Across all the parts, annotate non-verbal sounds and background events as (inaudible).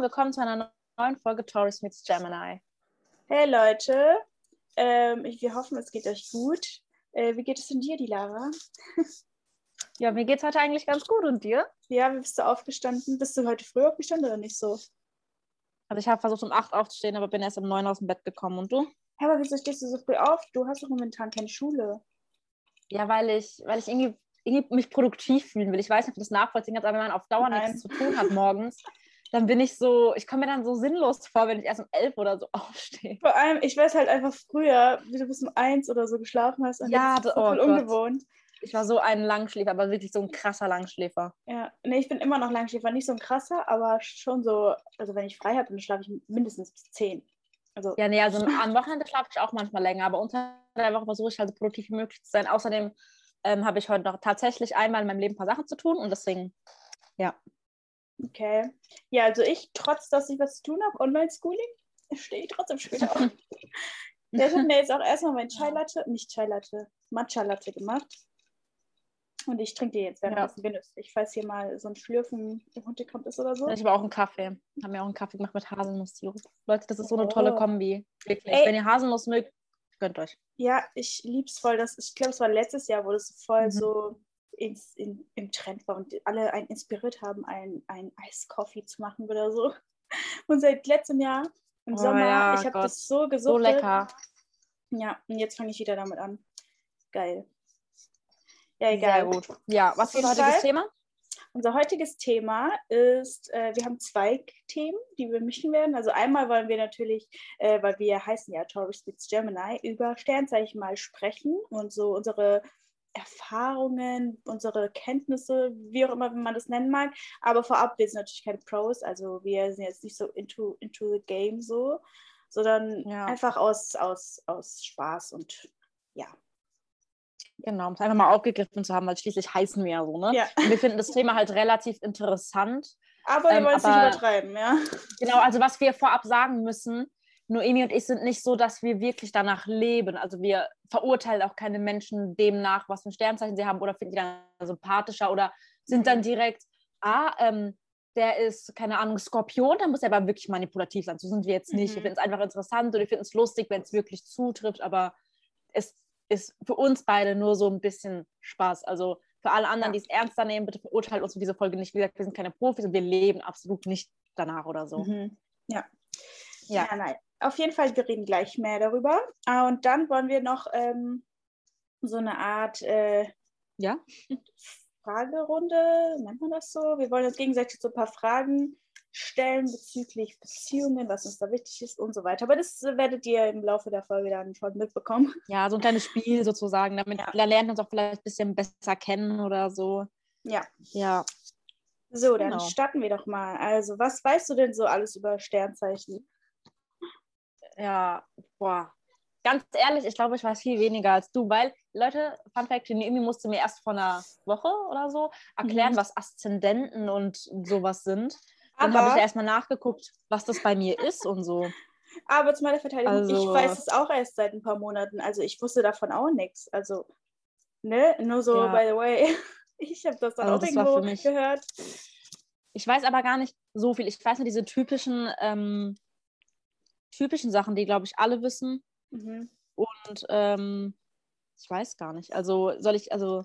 und willkommen zu einer neuen Folge Taurus meets Gemini. Hey Leute, ähm, wir hoffen, es geht euch gut. Äh, wie geht es denn dir, die Lara? Ja, mir geht's heute eigentlich ganz gut und dir? Ja, wie bist du aufgestanden? Bist du heute früh aufgestanden oder nicht so? Also ich habe versucht um 8 aufzustehen, aber bin erst um 9 aus dem Bett gekommen. Und du? Hä, aber wieso stehst du so früh auf? Du hast doch momentan keine Schule. Ja, weil ich, weil ich irgendwie, irgendwie mich produktiv fühlen will. Ich weiß nicht, ob du das nachvollziehen kannst, aber wenn man auf Dauer Nein. nichts zu tun hat morgens, (laughs) dann bin ich so, ich komme mir dann so sinnlos vor, wenn ich erst um 11 oder so (laughs) aufstehe. Vor allem, ich weiß halt einfach früher, wie du bis um eins oder so geschlafen hast. Und Ja, das ist oh voll Gott. ungewohnt. Ich war so ein Langschläfer, aber wirklich so ein krasser Langschläfer. Ja, nee, ich bin immer noch Langschläfer. Nicht so ein krasser, aber schon so, also wenn ich frei habe, dann schlafe ich mindestens bis zehn. Also, Ja, nee, also (laughs) am Wochenende schlafe ich auch manchmal länger, aber unter der Woche versuche ich halt so produktiv wie möglich zu sein. Außerdem ähm, habe ich heute noch tatsächlich einmal in meinem Leben ein paar Sachen zu tun und deswegen, ja. Okay. Ja, also ich, trotz dass ich was zu tun habe, Online-Schooling, (laughs) stehe ich trotzdem später auf. Ja, ich habe mir jetzt auch erstmal mein Chai Latte, nicht Chai Latte, Matcha Latte gemacht. Und ich trinke die jetzt währenddessen genüsslich. Falls hier mal so ein Schlürfen im Hintergrund ist oder so. Ich habe auch einen Kaffee. Haben mir auch einen Kaffee gemacht mit Haselnusssirup. Leute, das ist so eine tolle Oh. Kombi. Wirklich. Ey. Wenn ihr Haselnuss mögt, gönnt euch. Ja, ich lieb's voll. Das, ich glaube, es war letztes Jahr, wo das voll Mhm. so ins, in, im Trend war und alle einen inspiriert haben, ein, ein Eiskoffee zu machen oder so. (laughs) Und seit letztem Jahr im Oh Sommer, ja, ich habe das so So gesucht. lecker. Ja, und jetzt fange ich wieder damit an. Geil. Ja, Sehr egal. gut. Ja, was ist unser heutiges. Thema? Unser heutiges Thema ist, äh, wir haben zwei Themen, die wir mischen werden. Also einmal wollen wir natürlich, äh, weil wir heißen ja Taurus meets Gemini, über Sternzeichen mal sprechen und so unsere Erfahrungen, unsere Kenntnisse, wie auch immer man das nennen mag. Aber vorab, wir sind natürlich keine Pros, also wir sind jetzt nicht so into, into the game so, sondern Ja. einfach aus, aus, aus Spaß und ja. Genau, um es einfach mal aufgegriffen zu haben, weil schließlich heißen wir ja so, ne? Ja. Und wir finden das Thema halt relativ interessant. Aber wir Ähm, wollen es nicht übertreiben, ja. Genau, also was wir vorab sagen müssen, Noemi und ich sind nicht so, dass wir wirklich danach leben. Also wir verurteilen auch keine Menschen demnach, was für ein Sternzeichen sie haben oder finden die dann sympathischer oder sind dann direkt, ah, ähm, der ist, keine Ahnung, Skorpion, dann muss er aber wirklich manipulativ sein. So sind wir jetzt nicht. Wir Mhm. finden es einfach interessant und wir finden es lustig, wenn es wirklich zutrifft, aber es ist für uns beide nur so ein bisschen Spaß. Also für alle anderen, Ja. die es ernster nehmen, bitte verurteilt uns für diese Folge nicht. Wie gesagt, wir sind keine Profis und wir leben absolut nicht danach oder so. Mhm. Ja. Ja. ja. nein. Auf jeden Fall, wir reden gleich mehr darüber. Ah, Und dann wollen wir noch ähm, so eine Art äh, Ja? Fragerunde, nennt man das so? Wir wollen uns gegenseitig so ein paar Fragen stellen bezüglich Beziehungen, was uns da wichtig ist und so weiter. Aber das äh, werdet ihr im Laufe der Folge dann schon mitbekommen. Ja, so ein kleines Spiel sozusagen, damit Ja. da lernt uns auch vielleicht ein bisschen besser kennen oder so. Ja. Ja. So, dann Genau. starten wir doch mal. Also, was weißt du denn so alles über Sternzeichen? Ja, boah. Ganz ehrlich, ich glaube, ich weiß viel weniger als du, weil, Leute, Fun Fact, die Noemi musste mir erst vor einer Woche oder so erklären, Mhm. was Aszendenten und sowas sind. Dann habe ich erstmal nachgeguckt, was das bei mir ist und so. aber zu meiner Verteidigung, ich Also- weiß es auch erst seit ein paar Monaten. Also ich wusste davon auch nichts. Also, ne? Nur so, Ja. by the way. (laughs) Ich habe das dann Also auch das irgendwo mich- gehört. Ich weiß aber gar nicht so viel. Ich weiß nur diese typischen, ähm, typischen Sachen, die, glaube ich, alle wissen. Mhm. Und ähm, ich weiß gar nicht. Also soll ich also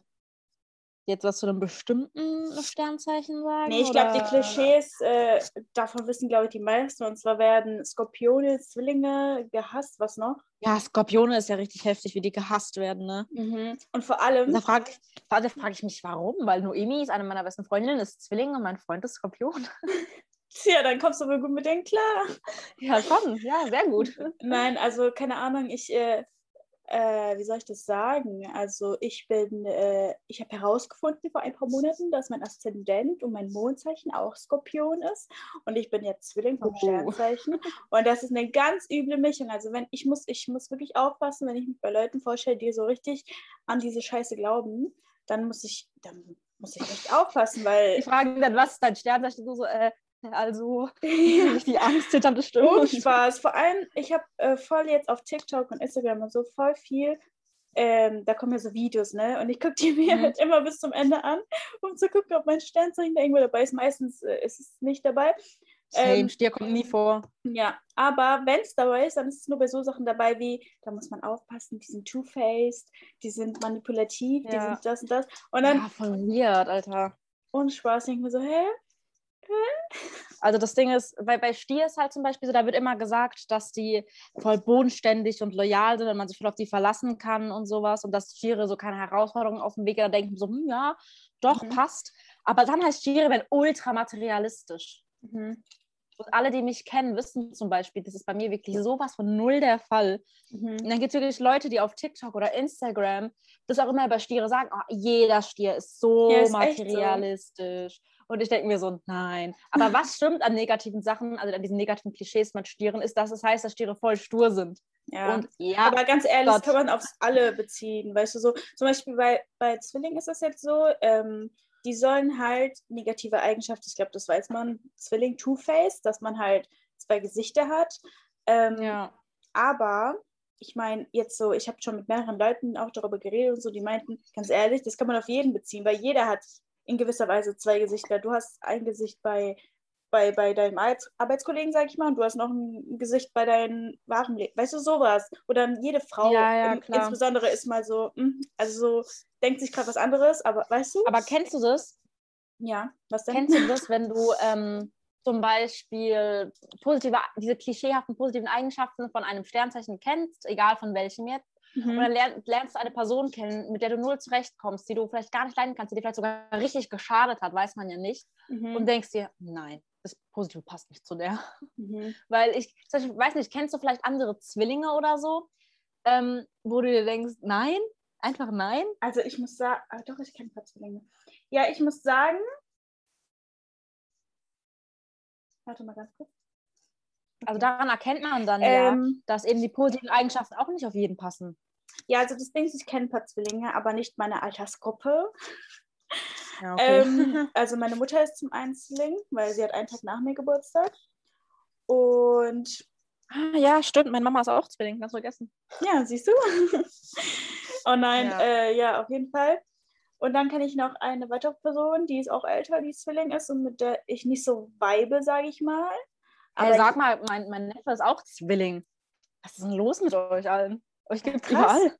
jetzt was zu einem bestimmten Sternzeichen sagen? Nee, ich glaube, die Klischees, äh, davon wissen, glaube ich, die meisten. Und zwar werden Skorpione, Zwillinge gehasst. Was noch? Ja, Skorpione ist ja richtig heftig, wie die gehasst werden, ne? Mhm. Und vor allem, Da frage da frag ich mich, warum? Weil Noemi ist eine meiner besten Freundinnen, ist Zwilling und mein Freund ist Skorpion. (laughs) tja, dann kommst du wohl gut mit denen klar. Ja, schon. Ja, sehr gut. (laughs) Nein, also keine Ahnung, ich, äh, äh, wie soll ich das sagen? Also ich bin, äh, ich habe herausgefunden vor ein paar Monaten, dass mein Aszendent und mein Mondzeichen auch Skorpion ist. Und ich bin jetzt Zwilling vom Oh. Sternzeichen. Und das ist eine ganz üble Mischung. Also wenn ich muss, ich muss wirklich aufpassen, wenn ich mich bei Leuten vorstelle, die so richtig an diese Scheiße glauben, dann muss ich, dann muss ich echt aufpassen, Die weil fragen dann, was ist dein Sternzeichen? Du so, äh, also, (laughs) (laughs) die Angst zitternde Stimme. Und Spaß. Vor allem, ich habe äh, voll jetzt auf TikTok und Instagram und so voll viel. Ähm, da kommen ja so Videos, ne? Und ich gucke die mir Mhm. halt immer bis zum Ende an, um zu gucken, ob mein Sternzeichen da irgendwo dabei ist. Meistens äh, ist es nicht dabei. Same, Ähm, Stier kommt nie vor. Ja, aber wenn es dabei ist, dann ist es nur bei so Sachen dabei wie, da muss man aufpassen, die sind two-faced, die sind manipulativ, die Ja. sind das und das. Und dann, Ja, voll weird, Alter. ohne Spaß, denke ich mir so, hä? Also das Ding ist, weil bei Stier ist halt zum Beispiel so, da wird immer gesagt, dass die voll bodenständig und loyal sind und man sich voll auf die verlassen kann und sowas und dass Stiere so keine Herausforderungen auf dem Weg da denken so, hm, ja, doch, Mhm. passt. Aber dann heißt Stiere werden ultra materialistisch. Mhm. Und alle, die mich kennen, wissen zum Beispiel, das ist bei mir wirklich sowas von null der Fall. Mhm. Und dann gibt es wirklich Leute, die auf TikTok oder Instagram das auch immer über Stiere sagen, oh, jeder Stier ist so Ja, ist echt so. Und ich denke mir so, nein. Aber was (laughs) stimmt an negativen Sachen, also an diesen negativen Klischees mit Stieren, ist, dass es heißt, dass Stiere voll stur sind. Ja. Und ja, Aber ganz ehrlich, das Gott. kann man aufs alle beziehen. Weißt du, so zum Beispiel bei, bei Zwillingen ist das jetzt so, ähm, die sollen halt negative Eigenschaften, ich glaube, das weiß man, Zwilling Two-Face, dass man halt zwei Gesichter hat. Ähm, ja. Aber ich meine, jetzt so, ich habe schon mit mehreren Leuten auch darüber geredet und so, die meinten, ganz ehrlich, das kann man auf jeden beziehen, weil jeder hat in gewisser Weise zwei Gesichter. Du hast ein Gesicht bei, bei, bei deinem Arbeits Arbeitskollegen, sag ich mal, und du hast noch ein Gesicht bei deinem wahren Leben. Weißt du, sowas. Oder jede Frau Ja, ja, klar. insbesondere ist mal so, hm, also so, denkt sich gerade was anderes, aber weißt du? Aber kennst du das? ja, was denn? Kennst du das, (laughs) wenn du ähm, zum Beispiel positive, diese klischeehaften positiven Eigenschaften von einem Sternzeichen kennst, egal von welchem jetzt, und Mhm. dann lern, lernst du eine Person kennen, mit der du null zurechtkommst, die du vielleicht gar nicht leiden kannst, die dir vielleicht sogar richtig geschadet hat, weiß man ja nicht, Mhm. und denkst dir, nein, das Positive passt nicht zu der. Mhm. (laughs) Weil ich, Beispiel, weiß nicht, kennst du vielleicht andere Zwillinge oder so, ähm, wo du dir denkst, nein, einfach nein? Also ich muss sagen, ah, doch, ich kenne ein paar Zwillinge. Ja, ich muss sagen, warte mal ganz kurz. Also daran erkennt man dann ja, Ähm, dass eben die positiven Eigenschaften auch nicht auf jeden passen. Ja, also das Ding ist, ich kenne ein paar Zwillinge, aber nicht meine Altersgruppe. Ja, Ähm, (laughs) also meine Mutter ist zum einen Zwilling, weil sie hat einen Tag nach mir Geburtstag. Und Ah, ja, stimmt. Meine Mama ist auch Zwilling, ganz vergessen. ja, siehst du? (laughs) oh nein, Ja. Äh, ja, auf jeden Fall. Und dann kenne ich noch eine weitere Person, die ist auch älter, die Zwilling ist und mit der ich nicht so vibe, sage ich mal. Aber Aber sag mal, mein, mein Neffe ist auch Zwilling. Was ist denn los mit euch allen? Euch gibt es überall.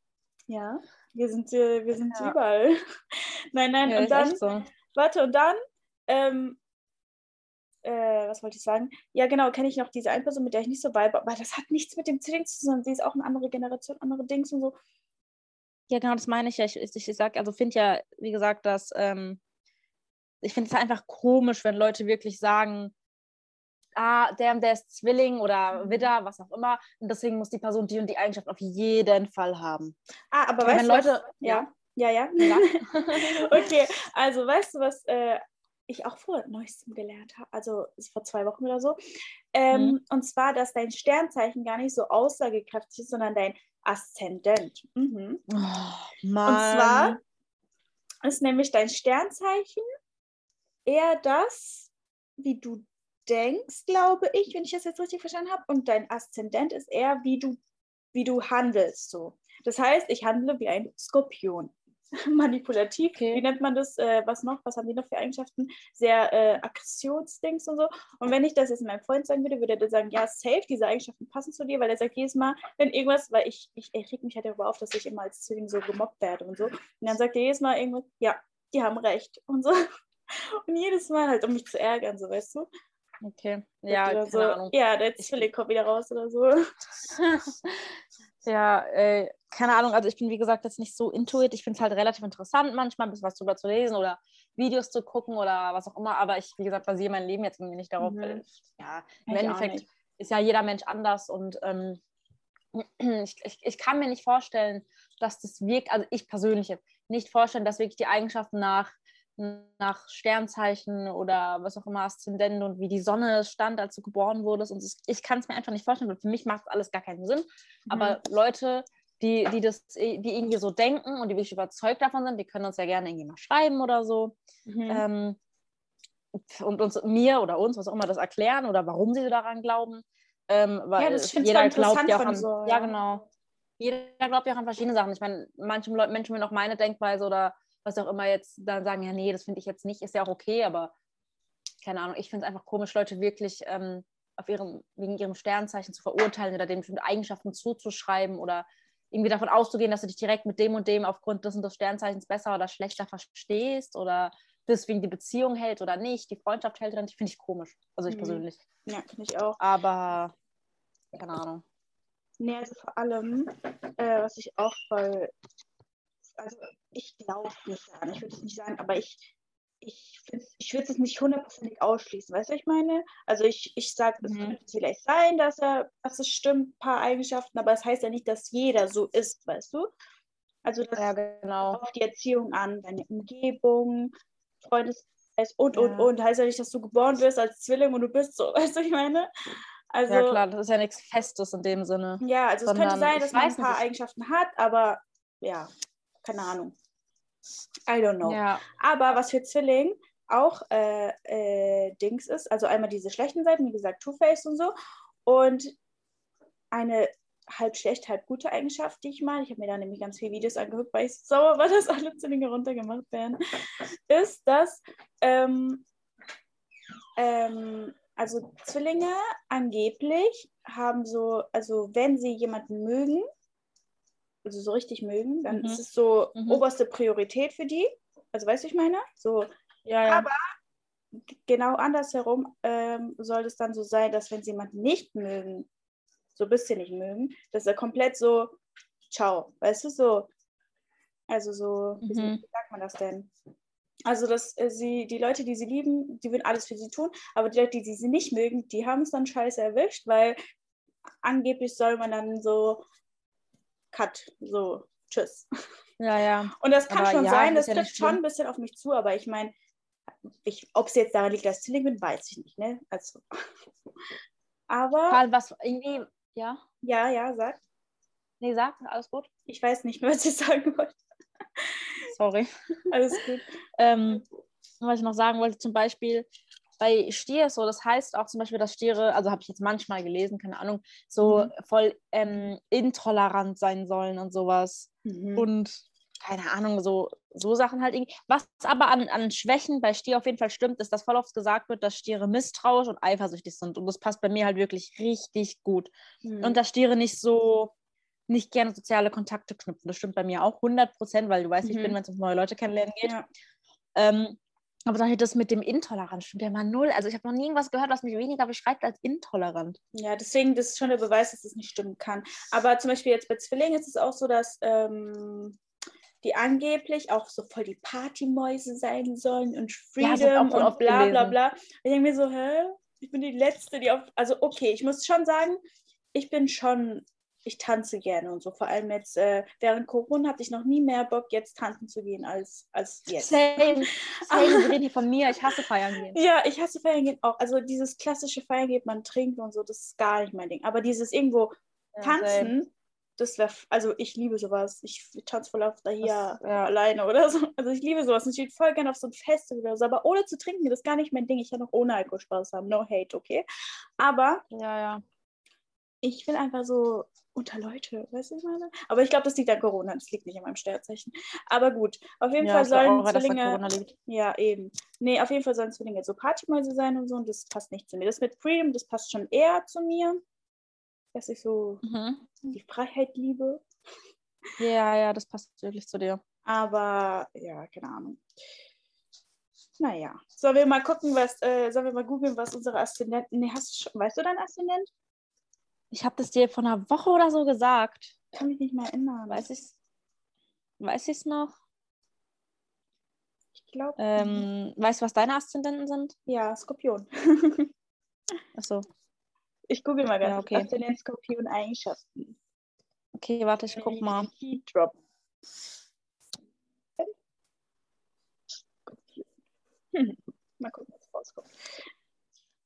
Ja, wir sind, äh, wir sind Ja. überall. (laughs) nein, nein, Ja, und dann, so. warte, und dann, ähm, äh, was wollte ich sagen? Ja, genau, kenne ich noch diese eine Person, mit der ich nicht so vibe, aber das hat nichts mit dem Zwilling zu tun, sie ist auch eine andere Generation, andere Dings und so. Ja, genau, das meine ich ja. Ich, ich, ich sag, also finde ja, wie gesagt, dass ähm, ich finde es einfach komisch, wenn Leute wirklich sagen, ah, der, der ist Zwilling oder Mhm. Widder, was auch immer, und deswegen muss die Person die und die Eigenschaft auf jeden Fall haben. Ah, aber Ja, weißt wenn du, was- Leute- ja, ja, ja. Ja. (laughs) (laughs) okay, also weißt du, was äh, ich auch vor neuestem gelernt habe? Also ist vor zwei Wochen oder so. Ähm, Mhm. Und zwar, dass dein Sternzeichen gar nicht so aussagekräftig ist, sondern dein Aszendent. Mhm. Oh, Und zwar ist nämlich dein Sternzeichen eher das, wie du denkst, glaube ich, wenn ich das jetzt richtig verstanden habe. Und dein Aszendent ist eher, wie du, wie du handelst. So. Das heißt, ich handle wie ein Skorpion. (laughs) Manipulativ, Okay. wie nennt man das? Äh, was noch? Was haben die noch für Eigenschaften? Sehr äh, Aggressionsdings und so. Und wenn ich das jetzt meinem Freund sagen würde, würde er sagen, ja, safe, diese Eigenschaften passen zu dir, weil er sagt jedes Mal, wenn irgendwas, weil ich, ich, ich reg mich halt darüber auf, dass ich immer als Zwilling so gemobbt werde und so. Und dann sagt er jedes Mal irgendwas, ja, die haben recht und so. (laughs) Und jedes Mal halt, um mich zu ärgern, so, weißt du? Okay, ja, keine so, Ahnung. Ja, der Ich- Zwilling kommt wieder raus oder so. (laughs) ja, äh, keine Ahnung, also ich bin wie gesagt jetzt nicht so intuit. Ich finde es halt relativ interessant, manchmal ein bisschen was drüber zu lesen oder Videos zu gucken oder was auch immer, aber ich, wie gesagt, basiere mein Leben jetzt irgendwie nicht darauf. Mhm. weil, Ja, im Ich Endeffekt ist ja jeder Mensch anders und ähm, (clears throat) ich, ich, ich kann mir nicht vorstellen, dass das wirkt, also ich persönlich jetzt nicht vorstellen, dass wirklich die Eigenschaften nach, nach Sternzeichen oder was auch immer, Aszendent und wie die Sonne stand, als du geboren wurdest. Und das, ich kann es mir einfach nicht vorstellen, weil für mich macht alles gar keinen Sinn. Aber Leute, die, die das, die irgendwie so denken und die wirklich überzeugt davon sind, die können uns ja gerne irgendwie mal schreiben oder so. Mhm. Ähm, und uns mir oder uns, was auch immer, das erklären oder warum sie so daran glauben. Ähm, weil das- ich find's jeder voll glaubt ja auch an, interessant von so, ja ja. genau. Jeder glaubt ja auch an verschiedene Sachen. Ich meine, manche Leute, Menschen würden auch meine Denkweise oder was auch immer jetzt dann sagen, ja, nee, das finde ich jetzt nicht, ist ja auch okay, aber keine Ahnung, ich finde es einfach komisch, Leute wirklich ähm, auf ihrem, wegen ihrem Sternzeichen zu verurteilen oder dem bestimmte Eigenschaften zuzuschreiben oder irgendwie davon auszugehen, dass du dich direkt mit dem und dem aufgrund des und des Sternzeichens besser oder schlechter verstehst oder deswegen die Beziehung hält oder nicht, die Freundschaft hält oder nicht, finde ich komisch. Also ich mhm. persönlich. Ja, finde ich auch. Aber, keine Ahnung. Nee, also vor allem, äh, was ich auch voll, also ich glaube nicht an, ich würde es nicht sagen, aber ich, ich, ich würde es nicht hundertprozentig ausschließen, weißt du, was ich meine? Also ich, ich sage, es mhm. könnte vielleicht sein, dass er, dass es stimmt, ein paar Eigenschaften, aber es das heißt ja nicht, dass jeder so ist, weißt du? Also das ja, genau. auf die Erziehung an, deine Umgebung, Freundeskreis und, ja. und, und. Heißt ja nicht, dass du geboren wirst als Zwilling und du bist so, (laughs) weißt du, ich meine? Also, ja, klar, das ist ja nichts Festes in dem Sinne. Ja, also es könnte sein, dass man ein paar nicht. Eigenschaften hat, aber ja, keine Ahnung. I don't know. Ja. Aber was für Zwilling auch äh, äh, Dings ist, also einmal diese schlechten Seiten, wie gesagt, Two-Face und so, und eine halb schlecht, halb gute Eigenschaft, die ich mal, ich habe mir da nämlich ganz viele Videos angeguckt, weil ich sauer war, (laughs) dass alle Zwillinge runtergemacht werden, ist, dass ähm, ähm, also Zwillinge angeblich haben so, also wenn sie jemanden mögen, also so richtig mögen, dann mhm. ist es so mhm. oberste Priorität für die. Also weißt du, ich meine? So, ja, ja. aber genau andersherum ähm, soll es dann so sein, dass wenn sie jemanden nicht mögen, so ein bisschen nicht mögen, dass er komplett so, ciao, weißt du, so, also so, mhm. wie sagt man das denn? Also, dass äh, sie, die Leute, die sie lieben, die würden alles für sie tun, aber die Leute, die sie nicht mögen, die haben es dann scheiße erwischt, weil angeblich soll man dann so, cut, so, tschüss. Ja, ja. Und das kann aber schon ja, sein, das, trifft schon ein bisschen auf mich zu, aber ich meine, ob es jetzt daran liegt, dass ich Zwilling bin, weiß ich nicht, ne? Also. (laughs) Aber. Karl, was irgendwie, ja? Ja, ja, sag. Nee, sag, alles gut. Ich weiß nicht mehr, was ich sagen wollte. Sorry. Alles gut. ähm, was ich noch sagen wollte, zum Beispiel bei Stier so, das heißt auch zum Beispiel, dass Stiere, also habe ich jetzt manchmal gelesen, keine Ahnung, so mhm. voll ähm, intolerant sein sollen und sowas. Mhm. Und keine Ahnung, so, so Sachen halt irgendwie. Was aber an, an Schwächen bei Stier auf jeden Fall stimmt, ist, dass voll oft gesagt wird, dass Stiere misstrauisch und eifersüchtig sind. Und das passt bei mir halt wirklich richtig gut. Mhm. Und dass Stiere nicht so, nicht gerne soziale Kontakte knüpfen. Das stimmt bei mir auch 100 Prozent, weil du weißt, mhm. ich bin, mhm. wenn es um neue Leute kennenlernen geht. Ja. Ähm, aber dann das mit dem Intolerant stimmt ja mal null. Also ich habe noch nie irgendwas gehört, was mich weniger beschreibt als intolerant. Ja, deswegen, das ist schon der Beweis, dass es das nicht stimmen kann. Aber zum Beispiel jetzt bei Zwillingen ist es auch so, dass ähm, die angeblich auch so voll die Partymäuse sein sollen und Freedom ja, und bla bla bla bla. Ich denke mir so, hä? Ich bin die Letzte, die auf. Also okay, ich muss schon sagen, ich bin schon ich tanze gerne und so. Vor allem jetzt äh, während Corona hatte ich noch nie mehr Bock, jetzt tanzen zu gehen als, als jetzt. Same. (laughs) Same. Reden hier von mir. Ich hasse feiern gehen. Ja, ich hasse feiern gehen auch. Also dieses klassische Feiern geht, man trinkt und so, das ist gar nicht mein Ding. Aber dieses irgendwo ja, tanzen, same. das wäre, also ich liebe sowas. Ich tanze voll auf da hier das, ja. alleine oder so. Also ich liebe sowas. Ich würde voll gerne auf so ein Fest oder so. Aber ohne zu trinken, das ist gar nicht mein Ding. Ich kann auch ohne Alkohol Spaß haben. No hate, okay? Aber ja, ja. ich will einfach so unter Leute, weißt du, ich meine? Aber ich glaube, das liegt an Corona, das liegt nicht an meinem Sternzeichen. Aber gut, auf jeden ja, Fall sollen auch, Zwillinge. Ja, eben. Nee, auf jeden Fall sollen Zwillinge so Partymäuse sein und so und das passt nicht zu mir. Das mit Freedom, das passt schon eher zu mir, dass ich so mhm. die Freiheit liebe. Ja, ja, das passt wirklich zu dir. Aber ja, keine Ahnung. Naja, sollen wir mal gucken, was, äh, sollen wir mal googeln, was unsere Aszendenten. Nee, hast du schon, weißt du dein Aszendent? Ich habe das dir vor einer Woche oder so gesagt. Kann mich nicht mehr erinnern. Weiß ich es weiß ich's noch? Ich glaube. Ähm, weißt du, was deine Aszendenten sind? Ja, Skorpion. Achso. Ich google mal ganz ja, okay. Aszendent Skorpion Eigenschaften. Okay, warte, ich guck mal. Drop. (laughs) mal gucken, was rauskommt.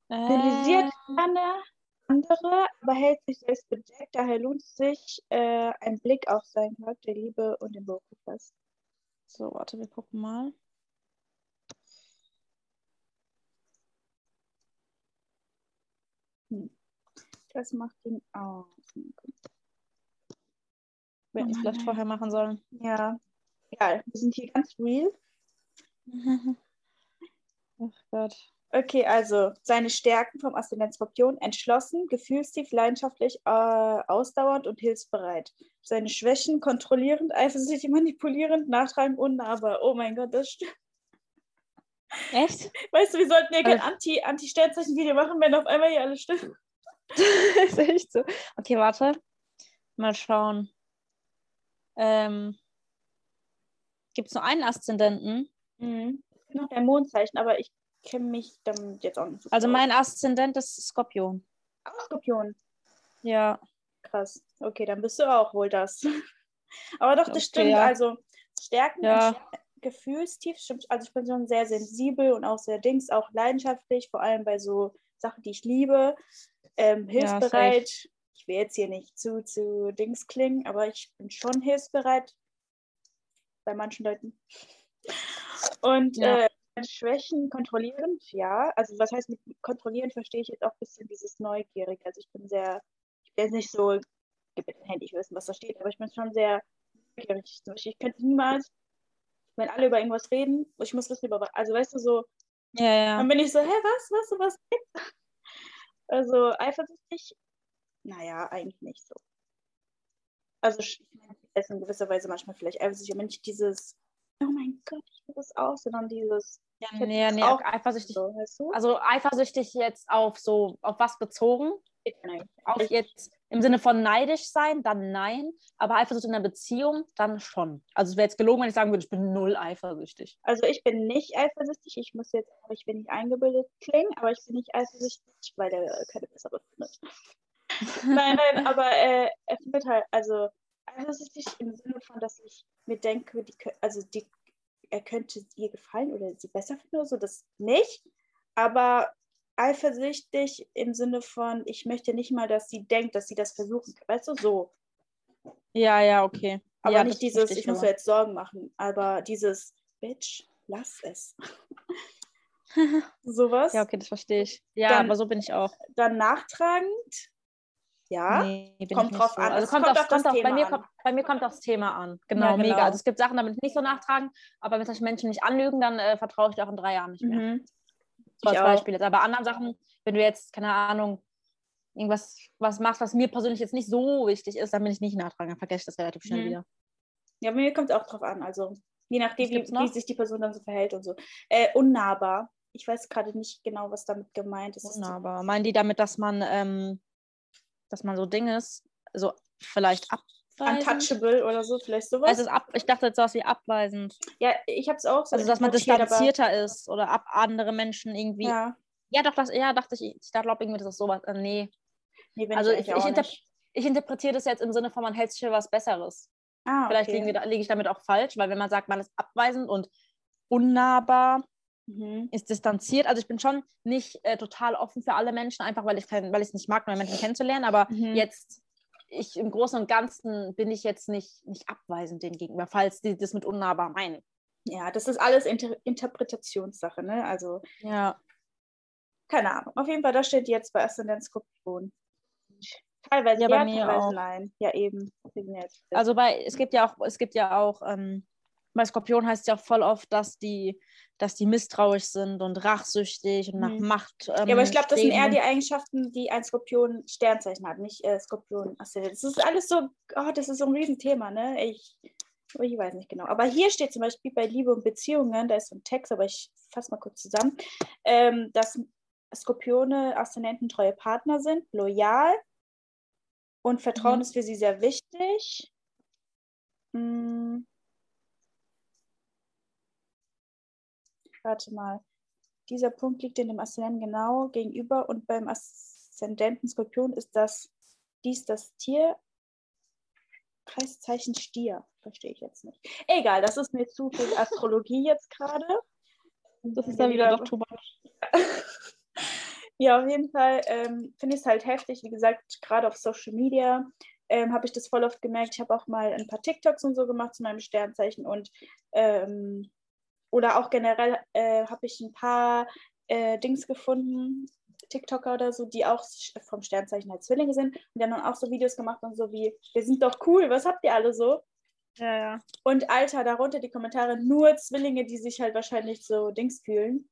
Äh, Realisiert gerne andere, aber hält sich selbst bedeckt. Daher lohnt es sich äh, ein Blick auf seinen Charakter, der Liebe und den Beruf fest. So, warte, wir gucken mal. Hm. Das macht ihn aus. Wir hätten es vielleicht vorher machen sollen. Ja. Ja, wir sind hier ganz real. (laughs) Ach Gott. Okay, also seine Stärken vom Aszendent Skorpion: entschlossen, gefühlstief, leidenschaftlich, äh, ausdauernd und hilfsbereit. Seine Schwächen: kontrollierend, eifersüchtig, manipulierend, nachtragend, unnahbar. Oh mein Gott, das stimmt. Echt? Weißt du, wir sollten ja kein Also- Anti- Anti-Sternzeichen-Video machen, wenn auf einmal hier alles stimmt. (laughs) ist echt so. Okay, warte. Mal schauen. Ähm, Gibt es nur einen Aszendenten? Mhm. Noch der Mondzeichen, aber ich kenne mich damit jetzt auch nicht so Also mein Aszendent ist Skorpion. Auch Skorpion. Ja. Krass. Okay, dann bist du auch wohl das. (laughs) Aber doch, das Okay, stimmt. ja. Also Stärken Ja. gefühlstief stimmt. Also ich bin schon sehr sensibel und auch sehr dings, auch leidenschaftlich, vor allem bei so Sachen, die ich liebe. Ähm, hilfsbereit. ich will jetzt hier nicht zu, zu Dings klingen, aber ich bin schon hilfsbereit bei manchen Leuten. Und Ja. äh, Schwächen kontrollierend, ja. Also was heißt mit kontrollieren, verstehe ich jetzt auch ein bisschen dieses Neugierig. Also ich bin sehr, ich bin jetzt nicht so, ich will wissen, was da steht, aber ich bin schon sehr neugierig. Zum Beispiel, ich könnte niemals, wenn alle über irgendwas reden, ich muss wissen über was. Also weißt du, so, Ja, ja. dann bin ich so, hä, was, was, was gibt's? (laughs) Also eifersüchtig, naja, eigentlich nicht so. Also ich meine, in gewisser Weise manchmal vielleicht eifersüchtig, aber nicht dieses, oh mein Gott, ich will das auch, sondern dieses, Ja, nee, nee, auch eifersüchtig. so, weißt du? Also eifersüchtig jetzt auf so, auf was bezogen? Nein. Auf jetzt im Sinne von neidisch sein, dann nein. Aber Eifersucht in einer Beziehung, dann schon. Also es wäre jetzt gelogen, wenn ich sagen würde, ich bin null eifersüchtig. Also ich bin nicht eifersüchtig, ich muss jetzt, ich will nicht eingebildet klingen, aber ich bin nicht eifersüchtig, weil der keine bessere findet. (laughs) nein, nein, aber äh, er findet halt, also eifersüchtig im Sinne von, dass ich mir denke, die, also die, er könnte ihr gefallen oder sie besser finden oder so, das nicht. Aber eifersüchtig im Sinne von, ich möchte nicht mal, dass sie denkt, dass sie das versuchen kann. Weißt du, so. Ja, ja, okay. Aber ja, nicht dieses, ich muss mir jetzt Sorgen machen, aber dieses, Bitch, lass es. (laughs) Sowas. Ja, okay, das verstehe ich. Ja, Dann- aber so bin ich auch. Dann nachtragend. Ja. Nee, kommt ich drauf so. an. Also kommt, kommt auf, auf das kommt auf, bei, mir an. kommt, bei mir kommt aufs Thema an. Genau, Ja, genau. mega. Also es gibt Sachen, damit nicht so nachtragen, aber wenn sich Menschen nicht anlügen, dann äh, vertraue ich dir auch in drei Jahren nicht mehr. Mhm. So Ich als. Beispiel jetzt. Aber anderen Sachen, wenn du jetzt, keine Ahnung, irgendwas was machst, was mir persönlich jetzt nicht so wichtig ist, dann bin ich nicht nachtragen, dann vergesse ich das relativ schnell Mhm. wieder. Ja, bei mir kommt es auch drauf an. Also je nachdem, wie, wie sich die Person dann so verhält und so. Äh, unnahbar. Ich weiß gerade nicht genau, was damit gemeint ist. Das- Aber meinen die damit, dass man, ähm, dass man so Dinges, so vielleicht abweisend? Untouchable oder so, vielleicht sowas. Ist ab, ich dachte jetzt sowas wie abweisend. ja, ich habe es auch so. Also, dass man aber- distanzierter ist oder ab andere Menschen irgendwie. Ja, Ja, doch, das, ja, dachte ich, ich glaube irgendwie, das ist sowas. Äh, nee. nee, Also, ich, ich, ich, interp ich interpretiere das jetzt im Sinne von, man hält sich für was Besseres. Ah, Vielleicht okay. wir da, liege ich damit auch falsch, weil wenn man sagt, man ist abweisend und unnahbar, Mhm. ist distanziert. Also ich bin schon nicht äh, total offen für alle Menschen, einfach weil ich kein, weil ich es nicht mag, neue Menschen kennenzulernen. Aber Mhm. jetzt, ich im Großen und Ganzen bin ich jetzt nicht, nicht abweisend denen gegenüber, falls die das mit unnahbar meinen. Ja, das ist alles Inter Interpretationssache, ne? Also, Ja. keine Ahnung. Auf jeden Fall, da steht jetzt bei Aszendent Skorpion. Teilweise Ja, ja, bei mir teilweise auch. nein. Ja, eben. Also bei, es gibt ja auch, es gibt ja auch, ähm, bei Skorpion heißt es ja auch voll oft, dass die, dass die misstrauisch sind und rachsüchtig und nach Mhm. Macht. Ähm, ja, aber ich glaube, das sind eher die Eigenschaften, die ein Skorpion Sternzeichen hat, nicht äh, Skorpion Aszendent. Das ist alles so, oh, das ist so ein Riesenthema, ne? Ich, ich weiß nicht genau. Aber hier steht zum Beispiel bei Liebe und Beziehungen, da ist so ein Text, aber ich fasse mal kurz zusammen, ähm, dass Skorpione Aszendenten treue Partner sind, loyal und Vertrauen Mhm. ist für sie sehr wichtig. Hm. Warte mal. Dieser Punkt liegt in dem Aszendenten genau gegenüber und beim Aszendenten Skorpion ist das dies das Tier Kreiszeichen Stier. Verstehe ich jetzt nicht. Egal, das ist mir zu viel Astrologie jetzt gerade. Das ist dann wieder doch too much. (laughs) Ja, auf jeden Fall ähm, finde ich es halt heftig. Wie gesagt, gerade auf Social Media ähm, habe ich das voll oft gemerkt. Ich habe auch mal ein paar TikToks und so gemacht zu meinem Sternzeichen und ähm, oder auch generell äh, habe ich ein paar äh, Dings gefunden, TikToker oder so, die auch vom Sternzeichen halt Zwillinge sind und die haben dann auch so Videos gemacht und so wie, wir sind doch cool, was habt ihr alle so? Ja, ja. Und Alter, darunter die Kommentare nur Zwillinge, die sich halt wahrscheinlich so Dings fühlen.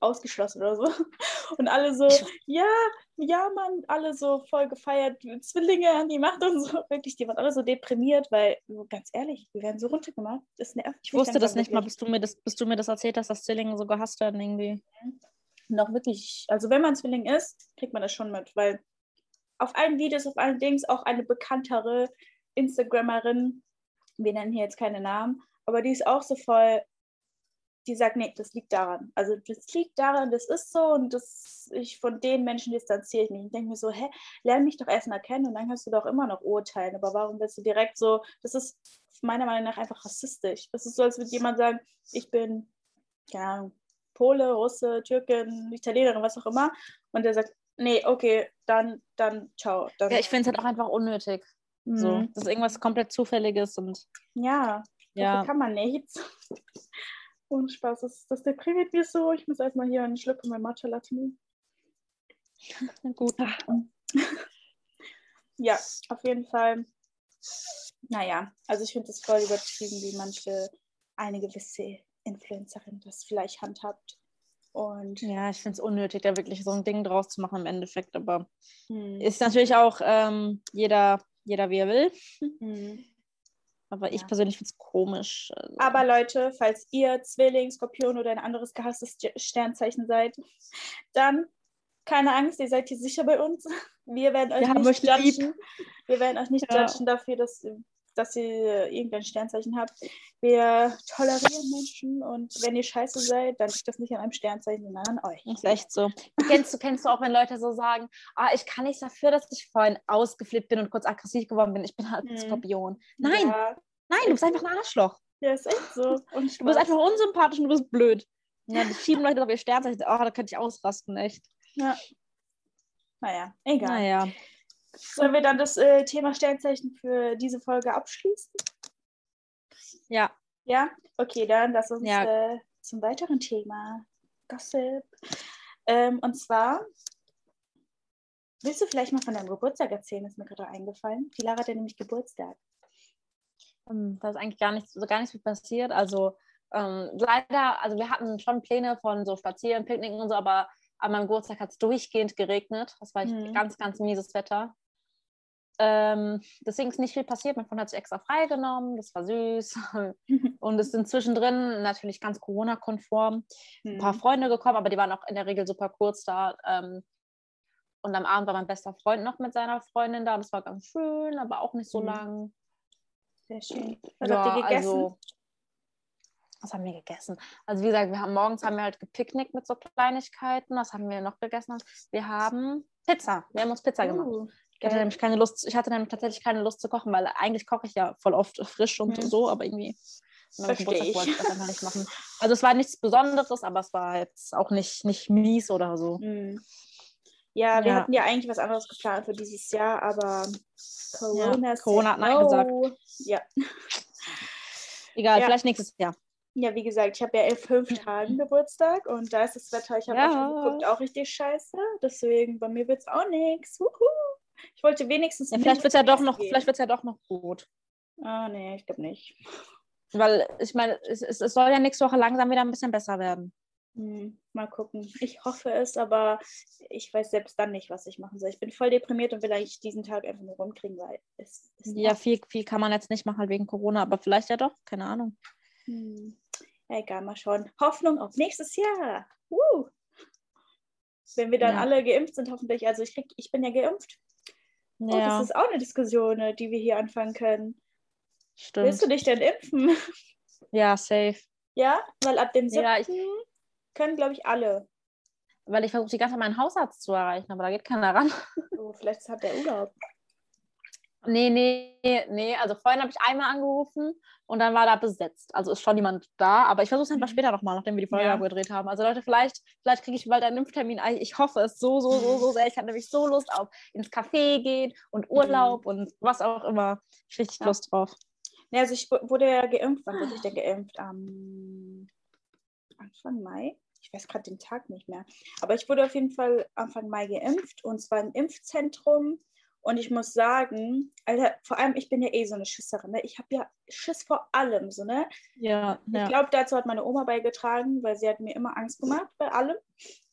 Ausgeschlossen oder so. (laughs) Und alle so, ja, ja, Mann, alle so voll gefeiert, Zwillinge an die Macht und so. (laughs) Wirklich, die waren alle so deprimiert, weil, ganz ehrlich, wir werden so runtergemacht. Das nervt ich wusste das nicht wirklich. mal, bis du, mir das, bis du mir das erzählt hast, dass Zwillinge so gehasst werden irgendwie. Und auch wirklich, also wenn man Zwilling ist, kriegt man das schon mit, weil auf allen Videos, auf allen Dings auch eine bekanntere Instagrammerin, wir nennen hier jetzt keine Namen, aber die ist auch so voll, die sagt, nee, das liegt daran. Also das liegt daran, das ist so und das, ich von den Menschen distanziere ich mich. Ich denke mir so, hä, lerne mich doch erstmal kennen und dann kannst du doch immer noch urteilen. Aber warum willst du direkt so, das ist meiner Meinung nach einfach rassistisch. Das ist so, als würde jemand sagen, ich bin, keine Ahnung, Pole, Russe, Türkin, Italienerin, was auch immer. Und der sagt, nee, okay, dann, dann, ciao. Dann. Ja, ich finde es halt auch einfach unnötig. Mhm. So, das ist irgendwas komplett Zufälliges und. Ja, ja. kann man nichts. Ohne Spaß, das, das deprimiert mich so. Ich muss erstmal hier einen Schluck von meinem Matcha Latte nehmen. Gut. ja, auf jeden Fall. Naja, also ich finde es voll übertrieben, wie manche, eine gewisse Influencerin das vielleicht handhabt. Und ja, ich finde es unnötig, da wirklich so ein Ding draus zu machen im Endeffekt. Aber hm. ist natürlich auch ähm, jeder, jeder wie er will. Hm. Aber ich persönlich finde es komisch. Also. Aber Leute, falls ihr Zwilling, Skorpion oder ein anderes gehasstes Sternzeichen seid, dann keine Angst, ihr seid hier sicher bei uns. (laughs) Wir werden euch Wir nicht judgen. Wir werden euch nicht ja. judgen dafür, dass, dass ihr irgendein Sternzeichen habt. Wir tolerieren Menschen und wenn ihr scheiße seid, dann liegt das nicht an einem Sternzeichen, sondern an euch. Das ist echt so. Kennst du, kennst du auch, wenn Leute so sagen, ah, ich kann nicht dafür, dass ich vorhin ausgeflippt bin und kurz aggressiv geworden bin. Ich bin halt ein hm. Skorpion. Nein, ja. nein, du bist einfach ein Arschloch. Ja, ist echt so. Und du bist einfach unsympathisch und du bist blöd. Ja, die schieben Leute auf ihr Sternzeichen. Oh, da könnte ich ausrasten, echt. Ja. Naja, egal. Naja. Sollen wir dann das äh, Thema Sternzeichen für diese Folge abschließen? Ja. Ja? Okay, dann lass uns ja. äh, zum weiteren Thema. Gossip. Ähm, und zwar, willst du vielleicht mal von deinem Geburtstag erzählen? Ist mir gerade eingefallen. Die Lara hat ja nämlich Geburtstag. Ähm, da ist eigentlich gar nichts, also gar nichts passiert. Also ähm, leider, also wir hatten schon Pläne von so Spazieren, Picknicken und so, aber an meinem Geburtstag hat es durchgehend geregnet. Das war mhm. ganz, ganz mieses Wetter. Ähm, deswegen ist nicht viel passiert. Mein Freund hat sich extra freigenommen. Das war süß. (laughs) und es sind zwischendrin natürlich ganz Corona-konform mhm. ein paar mhm. Freunde gekommen, aber die waren auch in der Regel super kurz da. Ähm, und am Abend war mein bester Freund noch mit seiner Freundin da. Das war ganz schön, aber auch nicht so mhm. lang. Sehr schön. Was ja, habt ihr gegessen? Also, was haben wir gegessen? Also wie gesagt, wir haben morgens haben wir halt gepicknickt mit so Kleinigkeiten. Was haben wir noch gegessen? Wir haben Pizza. Wir haben uns Pizza uh, gemacht. Ich hatte nämlich keine Lust, ich hatte nämlich tatsächlich keine Lust zu kochen, weil eigentlich koche ich ja voll oft frisch und mhm. so, aber irgendwie Verstehe ich. wollte ich das einfach nicht machen. Also es war nichts Besonderes, aber es war jetzt auch nicht, nicht mies oder so. Mhm. Ja, wir ja. hatten ja eigentlich was anderes geplant für dieses Jahr, aber Corona, ja, Corona hat Nein no. gesagt. Ja. Egal, ja. vielleicht nächstes Jahr. Ja, wie gesagt, ich habe ja in fünf Tagen Geburtstag und da ist das Wetter, ich habe ja. auch schon geguckt, auch richtig scheiße. Deswegen bei mir wird es auch nichts. Ich wollte wenigstens. Ja, vielleicht wird es ja doch noch, vielleicht wird's ja doch noch gut. Ah, nee, ich glaube nicht. Weil ich meine, es, es, soll ja nächste Woche langsam wieder ein bisschen besser werden. Hm, mal gucken. Ich hoffe es, aber ich weiß selbst dann nicht, was ich machen soll. Ich bin voll deprimiert und will eigentlich diesen Tag einfach nur rumkriegen, weil es. ja, viel, viel kann man jetzt nicht machen, halt wegen Corona, aber vielleicht ja doch, keine Ahnung. Hm. Egal, mal schauen. Hoffnung auf nächstes Jahr. Uh. Wenn wir dann ja. alle geimpft sind, hoffentlich. Also ich, krieg, ich bin ja geimpft. Ja. Oh, das ist auch eine Diskussion, ne, die wir hier anfangen können. Stimmt. Willst du dich denn impfen? Ja, safe. Ja, weil ab dem 7. Ja, ich, können, glaube ich, alle. Weil ich versuche die ganze Zeit meinen Hausarzt zu erreichen, aber da geht keiner ran. Oh, vielleicht hat der Urlaub. Nee, nee, nee. Also vorhin habe ich einmal angerufen und dann war da besetzt. Also ist schon jemand da, aber ich versuche es einfach mhm. später nochmal, nachdem wir die Folge ja. abgedreht haben. Also Leute, vielleicht, vielleicht kriege ich bald einen Impftermin. Ich hoffe es so, so, so, so sehr. Ich habe nämlich so Lust auf ins Café gehen und Urlaub mhm. und was auch immer. Ich richtig ja. Lust drauf. Ja, also ich wurde ja geimpft. Wann wurde ich denn geimpft? Am Anfang Mai? Ich weiß gerade den Tag nicht mehr. Aber ich wurde auf jeden Fall Anfang Mai geimpft und zwar im Impfzentrum Und ich muss sagen, Alter, vor allem ich bin ja eh so eine Schisserin. Ne? Ich habe ja Schiss vor allem, so, ne? Ja. Ich ja. glaube, dazu hat meine Oma beigetragen, weil sie hat mir immer Angst gemacht bei allem.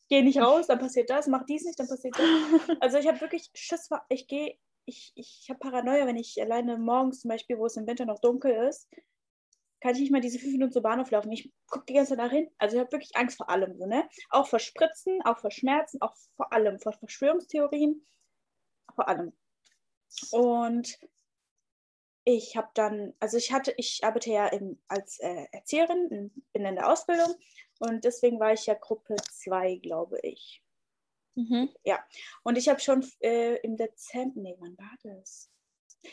Geh nicht raus, dann passiert das, mach dies nicht, dann passiert das. (laughs) Also ich habe wirklich Schiss vor, ich gehe, ich, ich habe Paranoia, wenn ich alleine morgens zum Beispiel, wo es im Winter noch dunkel ist, kann ich nicht mal diese fünf Minuten zur Bahnhof laufen. Ich gucke die ganze Zeit nach hin. Also ich habe wirklich Angst vor allem, so, ne? Auch vor Spritzen, auch vor Schmerzen, auch vor allem, vor Verschwörungstheorien, vor allem. Und ich habe dann, also ich hatte, ich arbeite ja im, als äh, Erzieherin, in, bin in der Ausbildung und deswegen war ich ja Gruppe 2, glaube ich. Mhm. Und ich habe schon äh, im Dezember, nee, wann war das?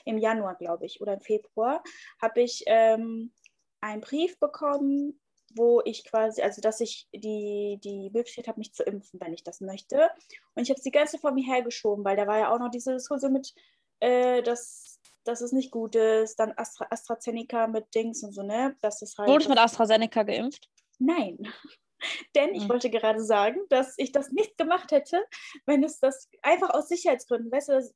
Im Januar, glaube ich, oder im Februar, habe ich ähm, einen Brief bekommen, wo ich quasi, also dass ich die, die Möglichkeit habe, mich zu impfen, wenn ich das möchte. Und ich habe es die ganze Zeit vor mir hergeschoben, weil da war ja auch noch diese Diskussion mit, äh, dass, dass es nicht gut ist, dann Astra, AstraZeneca mit Dings und so, ne? Dass es halt, Wurdest du mit AstraZeneca geimpft? Nein. (laughs) Denn ich Hm. wollte gerade sagen, dass ich das nicht gemacht hätte, wenn es das einfach aus Sicherheitsgründen, weißt du, das,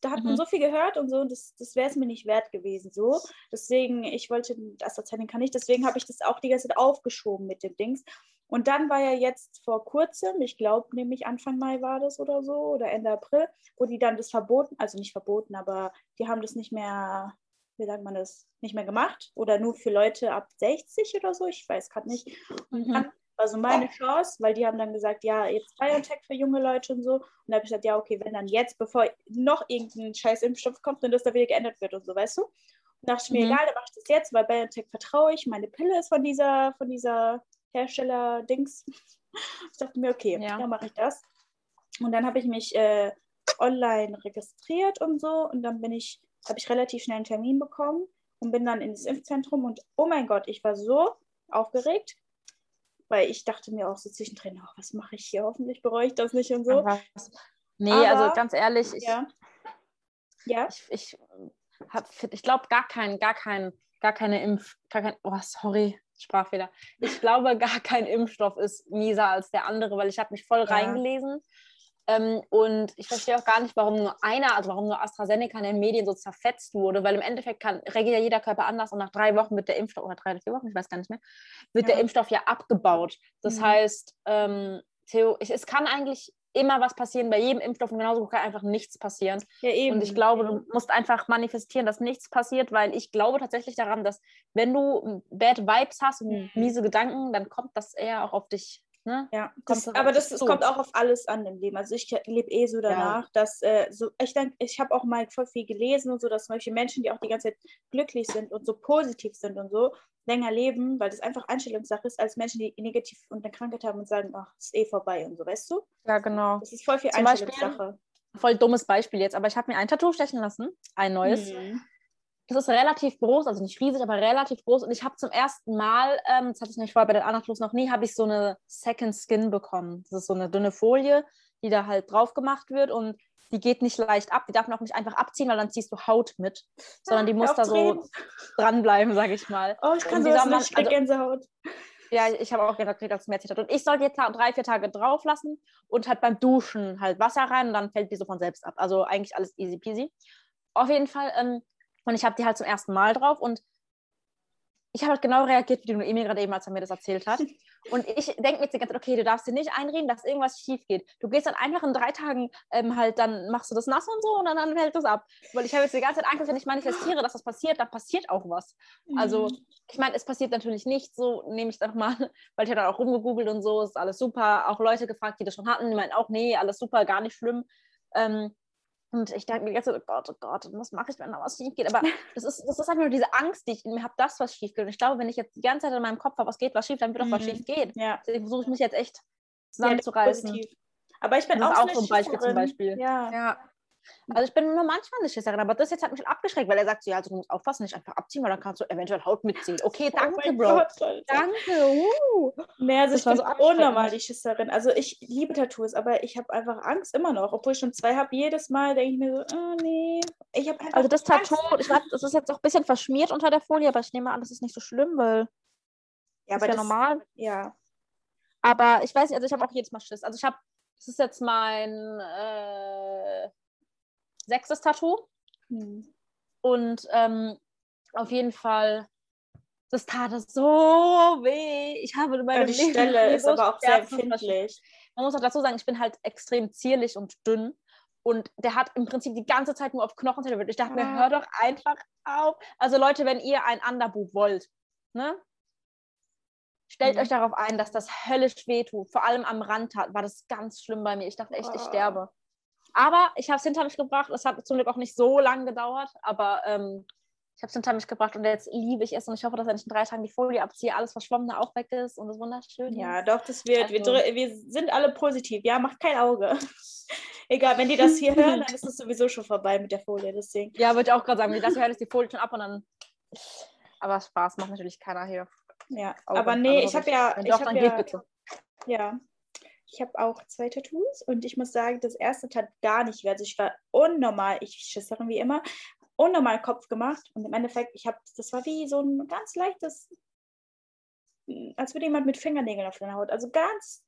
da hat man Mhm. so viel gehört und so, und das, das wäre es mir nicht wert gewesen. So. Deswegen, ich wollte das AstraZeneca nicht, deswegen habe ich das auch die ganze Zeit aufgeschoben mit dem Dings. Und dann war ja jetzt vor kurzem, ich glaube nämlich Anfang Mai war das oder so, oder Ende April, wo die dann das verboten, also nicht verboten, aber die haben das nicht mehr, wie sagt man das, nicht mehr gemacht oder nur für Leute ab 60 oder so, ich weiß gerade nicht. Und Mhm. dann war so meine Chance, weil die haben dann gesagt, ja, jetzt BioNTech für junge Leute und so. Und da habe ich gesagt, ja, okay, wenn dann jetzt, bevor noch irgendein scheiß Impfstoff kommt, dann das da wieder geändert wird und so, weißt du? Und dachte ich mir, Mhm. egal, dann mache ich das jetzt, weil BioNTech vertraue ich, meine Pille ist von dieser, von dieser Hersteller-Dings. (laughs) Ich dachte mir, okay, Ja. dann mache ich das. Und dann habe ich mich äh, online registriert und so und dann bin ich, habe ich relativ schnell einen Termin bekommen und bin dann ins Impfzentrum und oh mein Gott, ich war so aufgeregt, weil ich dachte mir auch so zwischendrin, oh, was mache ich hier? Hoffentlich bereue ich das nicht und so. Was? Nee, Aber- also ganz ehrlich, ich, Ja. Ja. ich, ich, hab- ich glaube gar kein, gar kein, gar keine Impf, gar kein, oh sorry, Sprachfehler. Ich glaube, (laughs) gar kein Impfstoff ist mieser als der andere, weil ich habe mich voll Ja. reingelesen. Ähm, und ich verstehe auch gar nicht, warum nur einer, also warum nur AstraZeneca in den Medien so zerfetzt wurde, weil im Endeffekt kann, reagiert ja jeder Körper anders und nach drei Wochen wird der Impfstoff, oder drei oder vier Wochen, ich weiß gar nicht mehr, wird Ja. der Impfstoff ja abgebaut. Das Mhm. heißt, ähm, Theo, ich, es kann eigentlich immer was passieren bei jedem Impfstoff und genauso kann einfach nichts passieren. ja, eben. Und ich glaube, du musst einfach manifestieren, dass nichts passiert, weil ich glaube tatsächlich daran, dass wenn du Bad Vibes hast und Mhm. miese Gedanken, dann kommt das eher auch auf dich. Ne? Ja, das, das aber das, zu. kommt auch auf alles an im Leben. Also ich lebe eh so danach, dass äh, so, ich denke, ich habe auch mal voll viel gelesen und so, dass Beispiel Menschen, die auch die ganze Zeit glücklich sind und so positiv sind und so, länger leben, weil das einfach Einstellungssache ist, als Menschen, die negativ und eine Krankheit haben und sagen, ach, ist eh vorbei und so, weißt du? Ja, genau. Das ist voll viel Zum Beispiel- Einstellungssache. Voll dummes Beispiel jetzt, aber ich habe mir ein Tattoo stechen lassen, ein neues. Mhm. Das ist relativ groß, also nicht riesig, aber relativ groß. Und ich habe zum ersten Mal, ähm, das hatte ich nämlich vorher bei den anderen Tattoos noch nie, habe ich so eine Second Skin bekommen. Das ist so eine dünne Folie, die da halt drauf gemacht wird und die geht nicht leicht ab. Die darf man auch nicht einfach abziehen, weil dann ziehst du Haut mit, sondern die Ah, muss da so dranbleiben, sage ich mal. Oh, ich kann sowas nicht, also- Gänsehaut. Ja, ich habe auch gedacht, kriegt das mehr Zitat. Und ich soll jetzt drei, vier Tage drauf lassen und halt beim Duschen halt Wasser rein und dann fällt die so von selbst ab. Also eigentlich alles easy peasy. Auf jeden Fall, ähm, und ich habe die halt zum ersten Mal drauf und ich habe halt genau reagiert, wie die Noemi gerade eben, als er mir das erzählt hat. (laughs) Und ich denke mir jetzt die ganze Zeit, okay, du darfst dir nicht einreden, dass irgendwas schief geht. Du gehst dann einfach in drei Tagen ähm, halt, dann machst du das nass und so und dann, dann fällt das ab. Weil ich habe jetzt die ganze Zeit Angst, wenn ich manifestiere, dass das passiert, dann passiert auch was. Also, Mhm. ich meine, es passiert natürlich nicht so, nehme ich es einfach mal, (laughs) weil ich habe dann auch rumgegoogelt und so, ist alles super. Auch Leute gefragt, die das schon hatten, die meinen auch, nee, alles super, gar nicht schlimm. Ähm, und ich denke mir jetzt, oh Gott, oh Gott, was mache ich, wenn da was schief geht? Aber (laughs) das ist, das ist einfach nur diese Angst, die ich in mir habe, dass was schief geht. Und ich glaube, wenn ich jetzt die ganze Zeit in meinem Kopf habe, was geht, was schief, dann wird auch was Mhm. schief gehen. Ja. Deswegen versuche ich mich jetzt echt Ja, zusammenzureißen. positiv. Aber ich bin Das auch, auch so ein Beispiel zum. Beispiel. Ja. Ja. Also ich bin nur manchmal eine Schisserin, aber das jetzt hat mich schon abgeschreckt, weil er sagt so, ja, also du musst aufpassen, nicht einfach abziehen, weil dann kannst du eventuell Haut mitziehen. (laughs) Okay, Oh danke, mein Bro. Gott. Danke. Uh. Nee, also Das ich war bin so unnormal die Schisserin. Also ich liebe Tattoos, aber ich habe einfach Angst immer noch. Obwohl ich schon zwei habe, jedes Mal denke ich mir so, oh nee. Ich habe einfach Also das Angst. Tattoo, ich weiß, das ist jetzt auch ein bisschen verschmiert unter der Folie, aber ich nehme an, das ist nicht so schlimm, weil Ja, das aber ist ja das, normal. Ja. Aber ich weiß nicht, also ich habe auch jedes Mal Schiss. Also ich habe, das ist jetzt mein äh, sechstes Tattoo. Hm. Und ähm, auf jeden Fall, das tat es so weh. Ich habe in Ja, die Leben Stelle ist so aber auch sehr empfindlich. Man muss auch dazu sagen, ich bin halt extrem zierlich und dünn. Und der hat im Prinzip die ganze Zeit nur auf Knochen tätowiert. Ich dachte mir, Ah. hör doch einfach auf. Also Leute, wenn ihr ein Underboob wollt, ne? Stellt Mhm. euch darauf ein, dass das höllisch wehtut. Vor allem am Rand hat, war das ganz schlimm bei mir. Ich dachte echt, ich Ah. sterbe. Aber ich habe es hinter mich gebracht. Es hat zum Glück auch nicht so lange gedauert, aber ähm, ich habe es hinter mich gebracht und jetzt liebe ich es und ich hoffe, dass wenn ich in drei Tagen die Folie abziehe, alles Verschwommene auch weg ist und es wunderschön Ja, ist. doch, das wird. Wir, Also- drü- wir sind alle positiv. Ja, macht kein Auge. (laughs) Egal, wenn die das hier hören, dann ist es sowieso schon vorbei mit der Folie. Deswegen. Ja, würde ich auch gerade sagen, wie das hört, ist die Folie schon ab und dann. Aber Spaß macht natürlich keiner hier. Ja, Auge. aber nee, Also ich habe ja, Wenn ich doch, dann ja, geht bitte. ja, ich habe auch zwei Tattoos und ich muss sagen, das erste tat gar nicht weh. Also ich war unnormal, ich Schisserin wie immer, unnormal Kopf gemacht und im Endeffekt, ich habe, das war wie so ein ganz leichtes, als würde jemand mit Fingernägeln auf deiner Haut, also ganz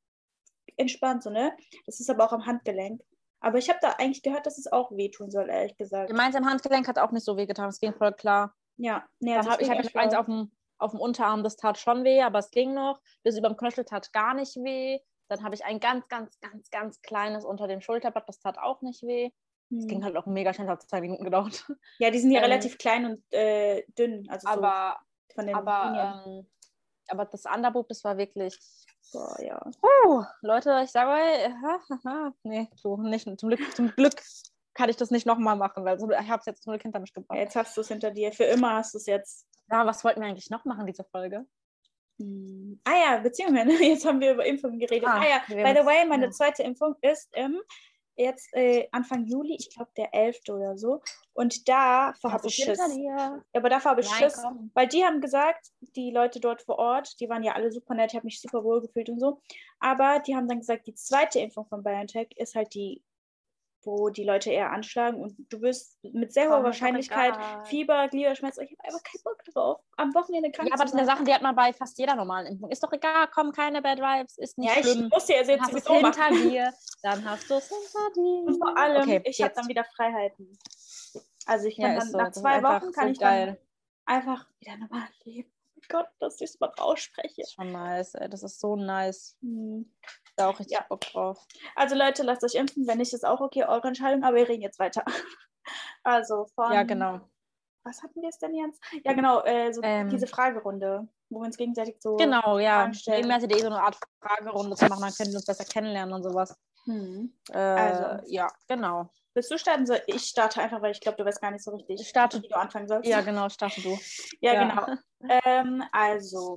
entspannt so, ne? Das ist aber auch am Handgelenk. Aber ich habe da eigentlich gehört, dass es auch wehtun soll, ehrlich gesagt. Meins im Handgelenk hat auch nicht so weh getan, es ging voll klar. Ja, nee, also hab, ich hatte eins auf dem, auf dem Unterarm, das tat schon weh, aber es ging noch. Bis über dem Knöchel tat gar nicht weh. Dann habe ich ein ganz, ganz, ganz, ganz kleines unter dem Schulterblatt, das tat auch nicht weh. Es ging Hm. halt auch mega schnell, hat zwei Minuten gedauert. (laughs) Ja, die sind ja ähm, relativ klein und äh, dünn, also Aber, so von den aber, ähm, aber das Underboob, das war wirklich. Boah, ja. Uh, Leute, ich sage euch, (laughs) nee, so nicht. Zum Glück, zum Glück kann ich das nicht nochmal machen, weil so, ich habe es jetzt zum Glück hinter mich gebracht. Jetzt hast du es hinter dir. Für immer hast du es jetzt. Ja, was wollten wir eigentlich noch machen, diese Folge? Hm. Ah ja, Beziehungen. (laughs) Jetzt haben wir über Impfungen geredet. Ah, Ah, ja, by the way, meine ja. zweite Impfung ist im jetzt äh, Anfang Juli, ich glaube der 11. oder so. Und davor habe ich Schiss. Ja, aber davor habe ich Nein, Schiss. komm. Weil die haben gesagt, die Leute dort vor Ort, die waren ja alle super nett, ich habe mich super wohl gefühlt und so. Aber die haben dann gesagt, die zweite Impfung von BioNTech ist halt die, wo die Leute eher anschlagen und du wirst mit sehr hoher Komm, Wahrscheinlichkeit. Fieber, Gliederschmerzen. Ich habe einfach keinen Bock drauf, am Wochenende krank Ja, aber das sind ja. Sachen, die hat man bei fast jeder normalen Impfung. Ist doch egal, komm, keine Bad Vibes, ist nicht Ja, ich schlimm. muss ja jetzt Dann hast hinter machen. dir, dann hast du es hinter dir. Und vor allem, okay, ich habe jetzt. dann wieder Freiheiten. Also ich ja, kann ist dann so. nach zwei Wochen kann so ich dann geil. einfach wieder normal leben. Oh Gott, dass ich es mal ausspreche. Das ist schon nice, ey. Das ist so nice. Hm. Da auch richtig Ja. Bock drauf. Also Leute, lasst euch impfen. Wenn nicht, ist auch okay, eure Entscheidung. Aber wir reden jetzt weiter. (laughs) Also von... Ja, genau. Was hatten wir jetzt denn jetzt? Ja, genau, äh, so Ähm. diese Fragerunde, wo wir uns gegenseitig so... Genau, ja. Irgendwie hattet ihr eh so eine Art Fragerunde zu machen, dann können wir uns besser kennenlernen und sowas. Hm. Äh, Also. Ja, genau. Willst du starten? So, ich starte einfach, weil ich glaube, du weißt gar nicht so richtig, Ich starte- wie du anfangen sollst. Ja, genau, starte du. (laughs) Ja, Ja. genau. (laughs) Ähm, also,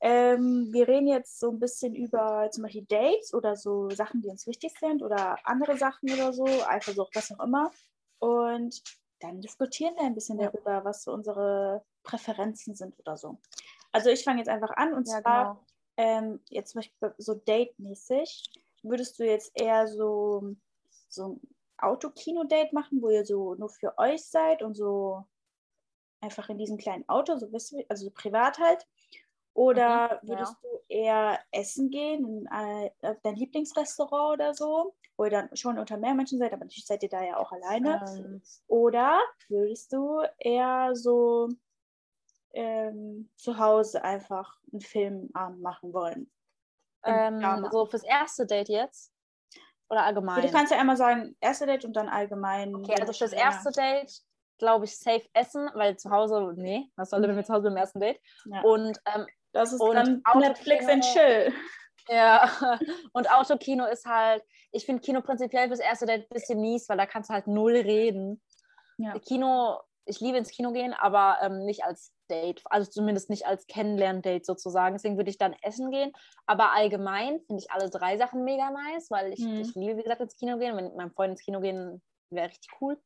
ähm, wir reden jetzt so ein bisschen über zum Beispiel Dates oder so Sachen, die uns wichtig sind oder andere Sachen oder so, Eifersucht, was auch immer. Und dann diskutieren wir ein bisschen Ja. darüber, was so unsere Präferenzen sind oder so. Also ich fange jetzt einfach an und Ja, zwar genau. ähm, jetzt zum Beispiel so Date-mäßig. Würdest du jetzt eher so, so ein Autokino-Date machen, wo ihr so nur für euch seid und so einfach in diesem kleinen Auto, so wisst ihr, also so privat halt? Oder Mhm, würdest du eher essen gehen in äh, auf dein Lieblingsrestaurant oder so, wo ihr dann schon unter mehr Menschen seid, aber natürlich seid ihr da ja auch alleine? Ähm, Oder würdest du eher so ähm, zu Hause einfach einen Filmabend machen wollen? Ähm, so fürs erste Date jetzt? Oder allgemein? Du kannst ja einmal sagen, erste Date und dann allgemein. Okay, also fürs Ja. erste Date glaube ich safe essen, weil zu Hause, nee, was soll denn mit zu Hause beim ersten Date? Ja. Und ähm, Das ist und dann Autokino- Netflix and Chill. ja, (laughs) und Autokino ist halt, ich finde Kino prinzipiell fürs erste Date ein bisschen mies, weil da kannst du halt null reden. Ja. Kino, ich liebe ins Kino gehen, aber ähm, nicht als Date, also zumindest nicht als Kennenlern-Date sozusagen. Deswegen würde ich dann essen gehen. Aber allgemein finde ich alle drei Sachen mega nice, weil ich, Mhm. ich liebe, wie gesagt, ins Kino gehen. Wenn mit meinem Freund ins Kino gehen, wäre richtig cool.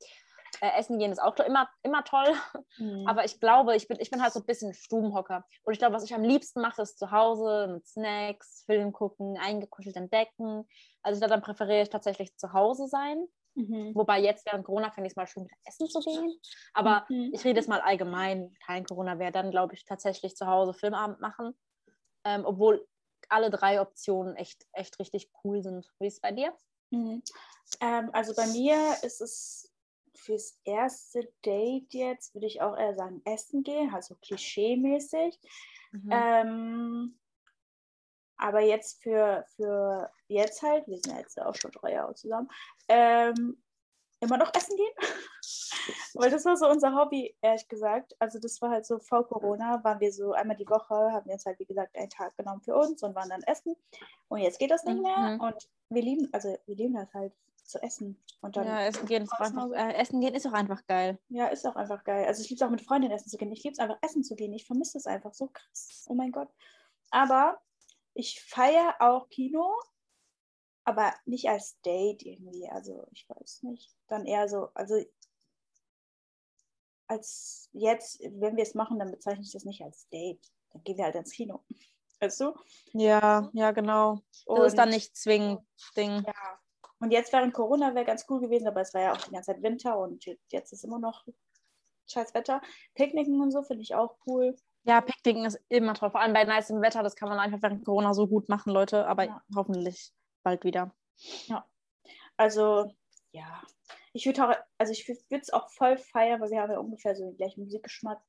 Äh, essen gehen ist auch immer, immer toll. Mhm. Aber ich glaube, ich bin, ich bin halt so ein bisschen Stubenhocker. Und ich glaube, was ich am liebsten mache, ist zu Hause mit Snacks, Film gucken, eingekuschelt entdecken. Also ich glaube, dann präferiere ich tatsächlich zu Hause sein. Mhm. Wobei jetzt während Corona fände ich es mal schön, wieder essen zu gehen. Aber Mhm. ich rede jetzt mal allgemein, kein Corona wäre dann, glaube ich, tatsächlich zu Hause Filmabend machen. Ähm, obwohl alle drei Optionen echt, echt richtig cool sind. Wie ist es bei dir? Mhm. Ähm, also bei mir ist es fürs erste Date jetzt würde ich auch eher sagen, essen gehen, halt so klischee-mäßig. Mhm. Ähm, aber jetzt für, für jetzt halt, wir sind ja jetzt auch schon drei Jahre zusammen, ähm, immer noch essen gehen. (laughs) Weil das war so unser Hobby, ehrlich gesagt. Also das war halt so vor Corona, waren wir so einmal die Woche, haben wir uns halt, wie gesagt, einen Tag genommen für uns und waren dann essen. Und jetzt geht das nicht mehr. Mhm. Und wir lieben, also wir lieben das halt zu essen. Und dann ja, essen gehen, ist einfach, äh, essen gehen ist auch einfach geil. Ja, ist auch einfach geil. Also ich liebe es auch mit Freundinnen essen zu gehen. Ich liebe es einfach essen zu gehen. Ich vermisse es einfach so krass. Oh mein Gott. Aber ich feiere auch Kino, aber nicht als Date irgendwie. Also ich weiß nicht. Dann eher so, also als jetzt, wenn wir es machen, dann bezeichne ich das nicht als Date. Dann gehen wir halt ins Kino. Weißt du? Ja, ja, genau. Das Und, ist dann nicht zwingend Ding. Ja. Und jetzt während Corona wäre ganz cool gewesen, aber es war ja auch die ganze Zeit Winter und jetzt ist immer noch scheiß Wetter. Picknicken und so finde ich auch cool. Ja, Picknicken ist immer toll. Vor allem bei nicem Wetter, das kann man einfach während Corona so gut machen, Leute. Aber ja. hoffentlich bald wieder. Ja. Also, ja. Ich würde auch, also ich würde es auch voll feiern, weil wir haben ja ungefähr so den gleichen Musikgeschmack.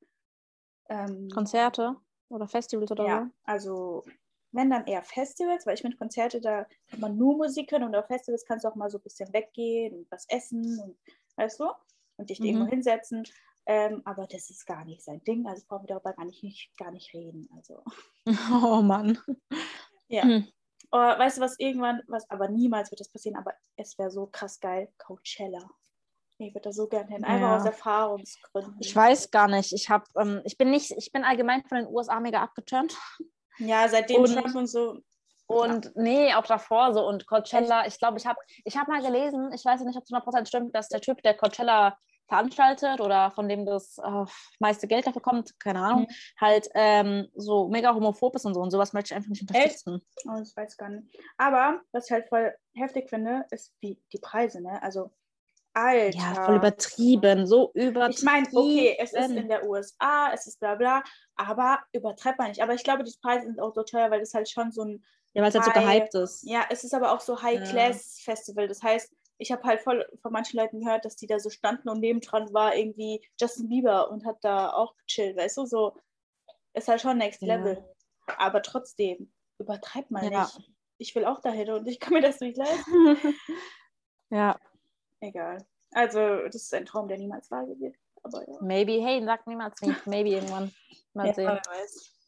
Ähm, Konzerte oder Festivals oder ja, so? also wenn dann eher Festivals, weil ich finde Konzerte, da kann man nur Musik hören und auf Festivals kannst du auch mal so ein bisschen weggehen und was essen und weißt du, und dich mhm. irgendwo hinsetzen. Ähm, aber das ist gar nicht sein Ding, also brauchen wir darüber gar nicht, nicht, gar nicht reden. Also. (laughs) Oh Mann. Ja. Hm. Oh, weißt du was, irgendwann, was, aber niemals wird das passieren, aber es wäre so krass geil, Coachella. Ich würde da so gerne hin, einfach ja. aus Erfahrungsgründen. Ich weiß gar nicht. Ich habe, ähm, ich bin nicht, ich bin allgemein von den USA mega abgeturnt. Ja, seitdem und, Trump und so. Und ja. nee, auch davor so. Und Coachella, ich glaube, ich habe ich hab mal gelesen, ich weiß nicht, ob es 100% stimmt, dass der Typ, der Coachella veranstaltet oder von dem das äh, meiste Geld dafür kommt, keine Ahnung, mhm. halt ähm, so mega homophob ist und so. Und sowas möchte ich einfach nicht unterstützen. Echt? Oh, das weiß ich gar nicht. Aber was ich halt voll heftig finde, ist wie die Preise, ne? Also, Alter. Ja, voll übertrieben, so übertrieben. Ich meine, okay, es ist in der USA, es ist bla bla, aber übertreibt man nicht. Aber ich glaube, die Preise sind auch so teuer, weil das halt schon so ein. Ja, weil es halt so gehypt ist. Ja, es ist aber auch so High-Class-Festival. Das heißt, ich habe halt voll von manchen Leuten gehört, dass die da so standen und nebendran war irgendwie Justin Bieber und hat da auch gechillt, weißt du, so ist halt schon Next Level. Ja. Aber trotzdem, übertreibt mal ja. nicht. Ich will auch dahin und ich kann mir das nicht leisten. (laughs) ja. Egal. Also, das ist ein Traum, der niemals wahr wird. Aber ja. Maybe, hey, sag niemals nicht. Maybe irgendwann. Mal ja, sehen.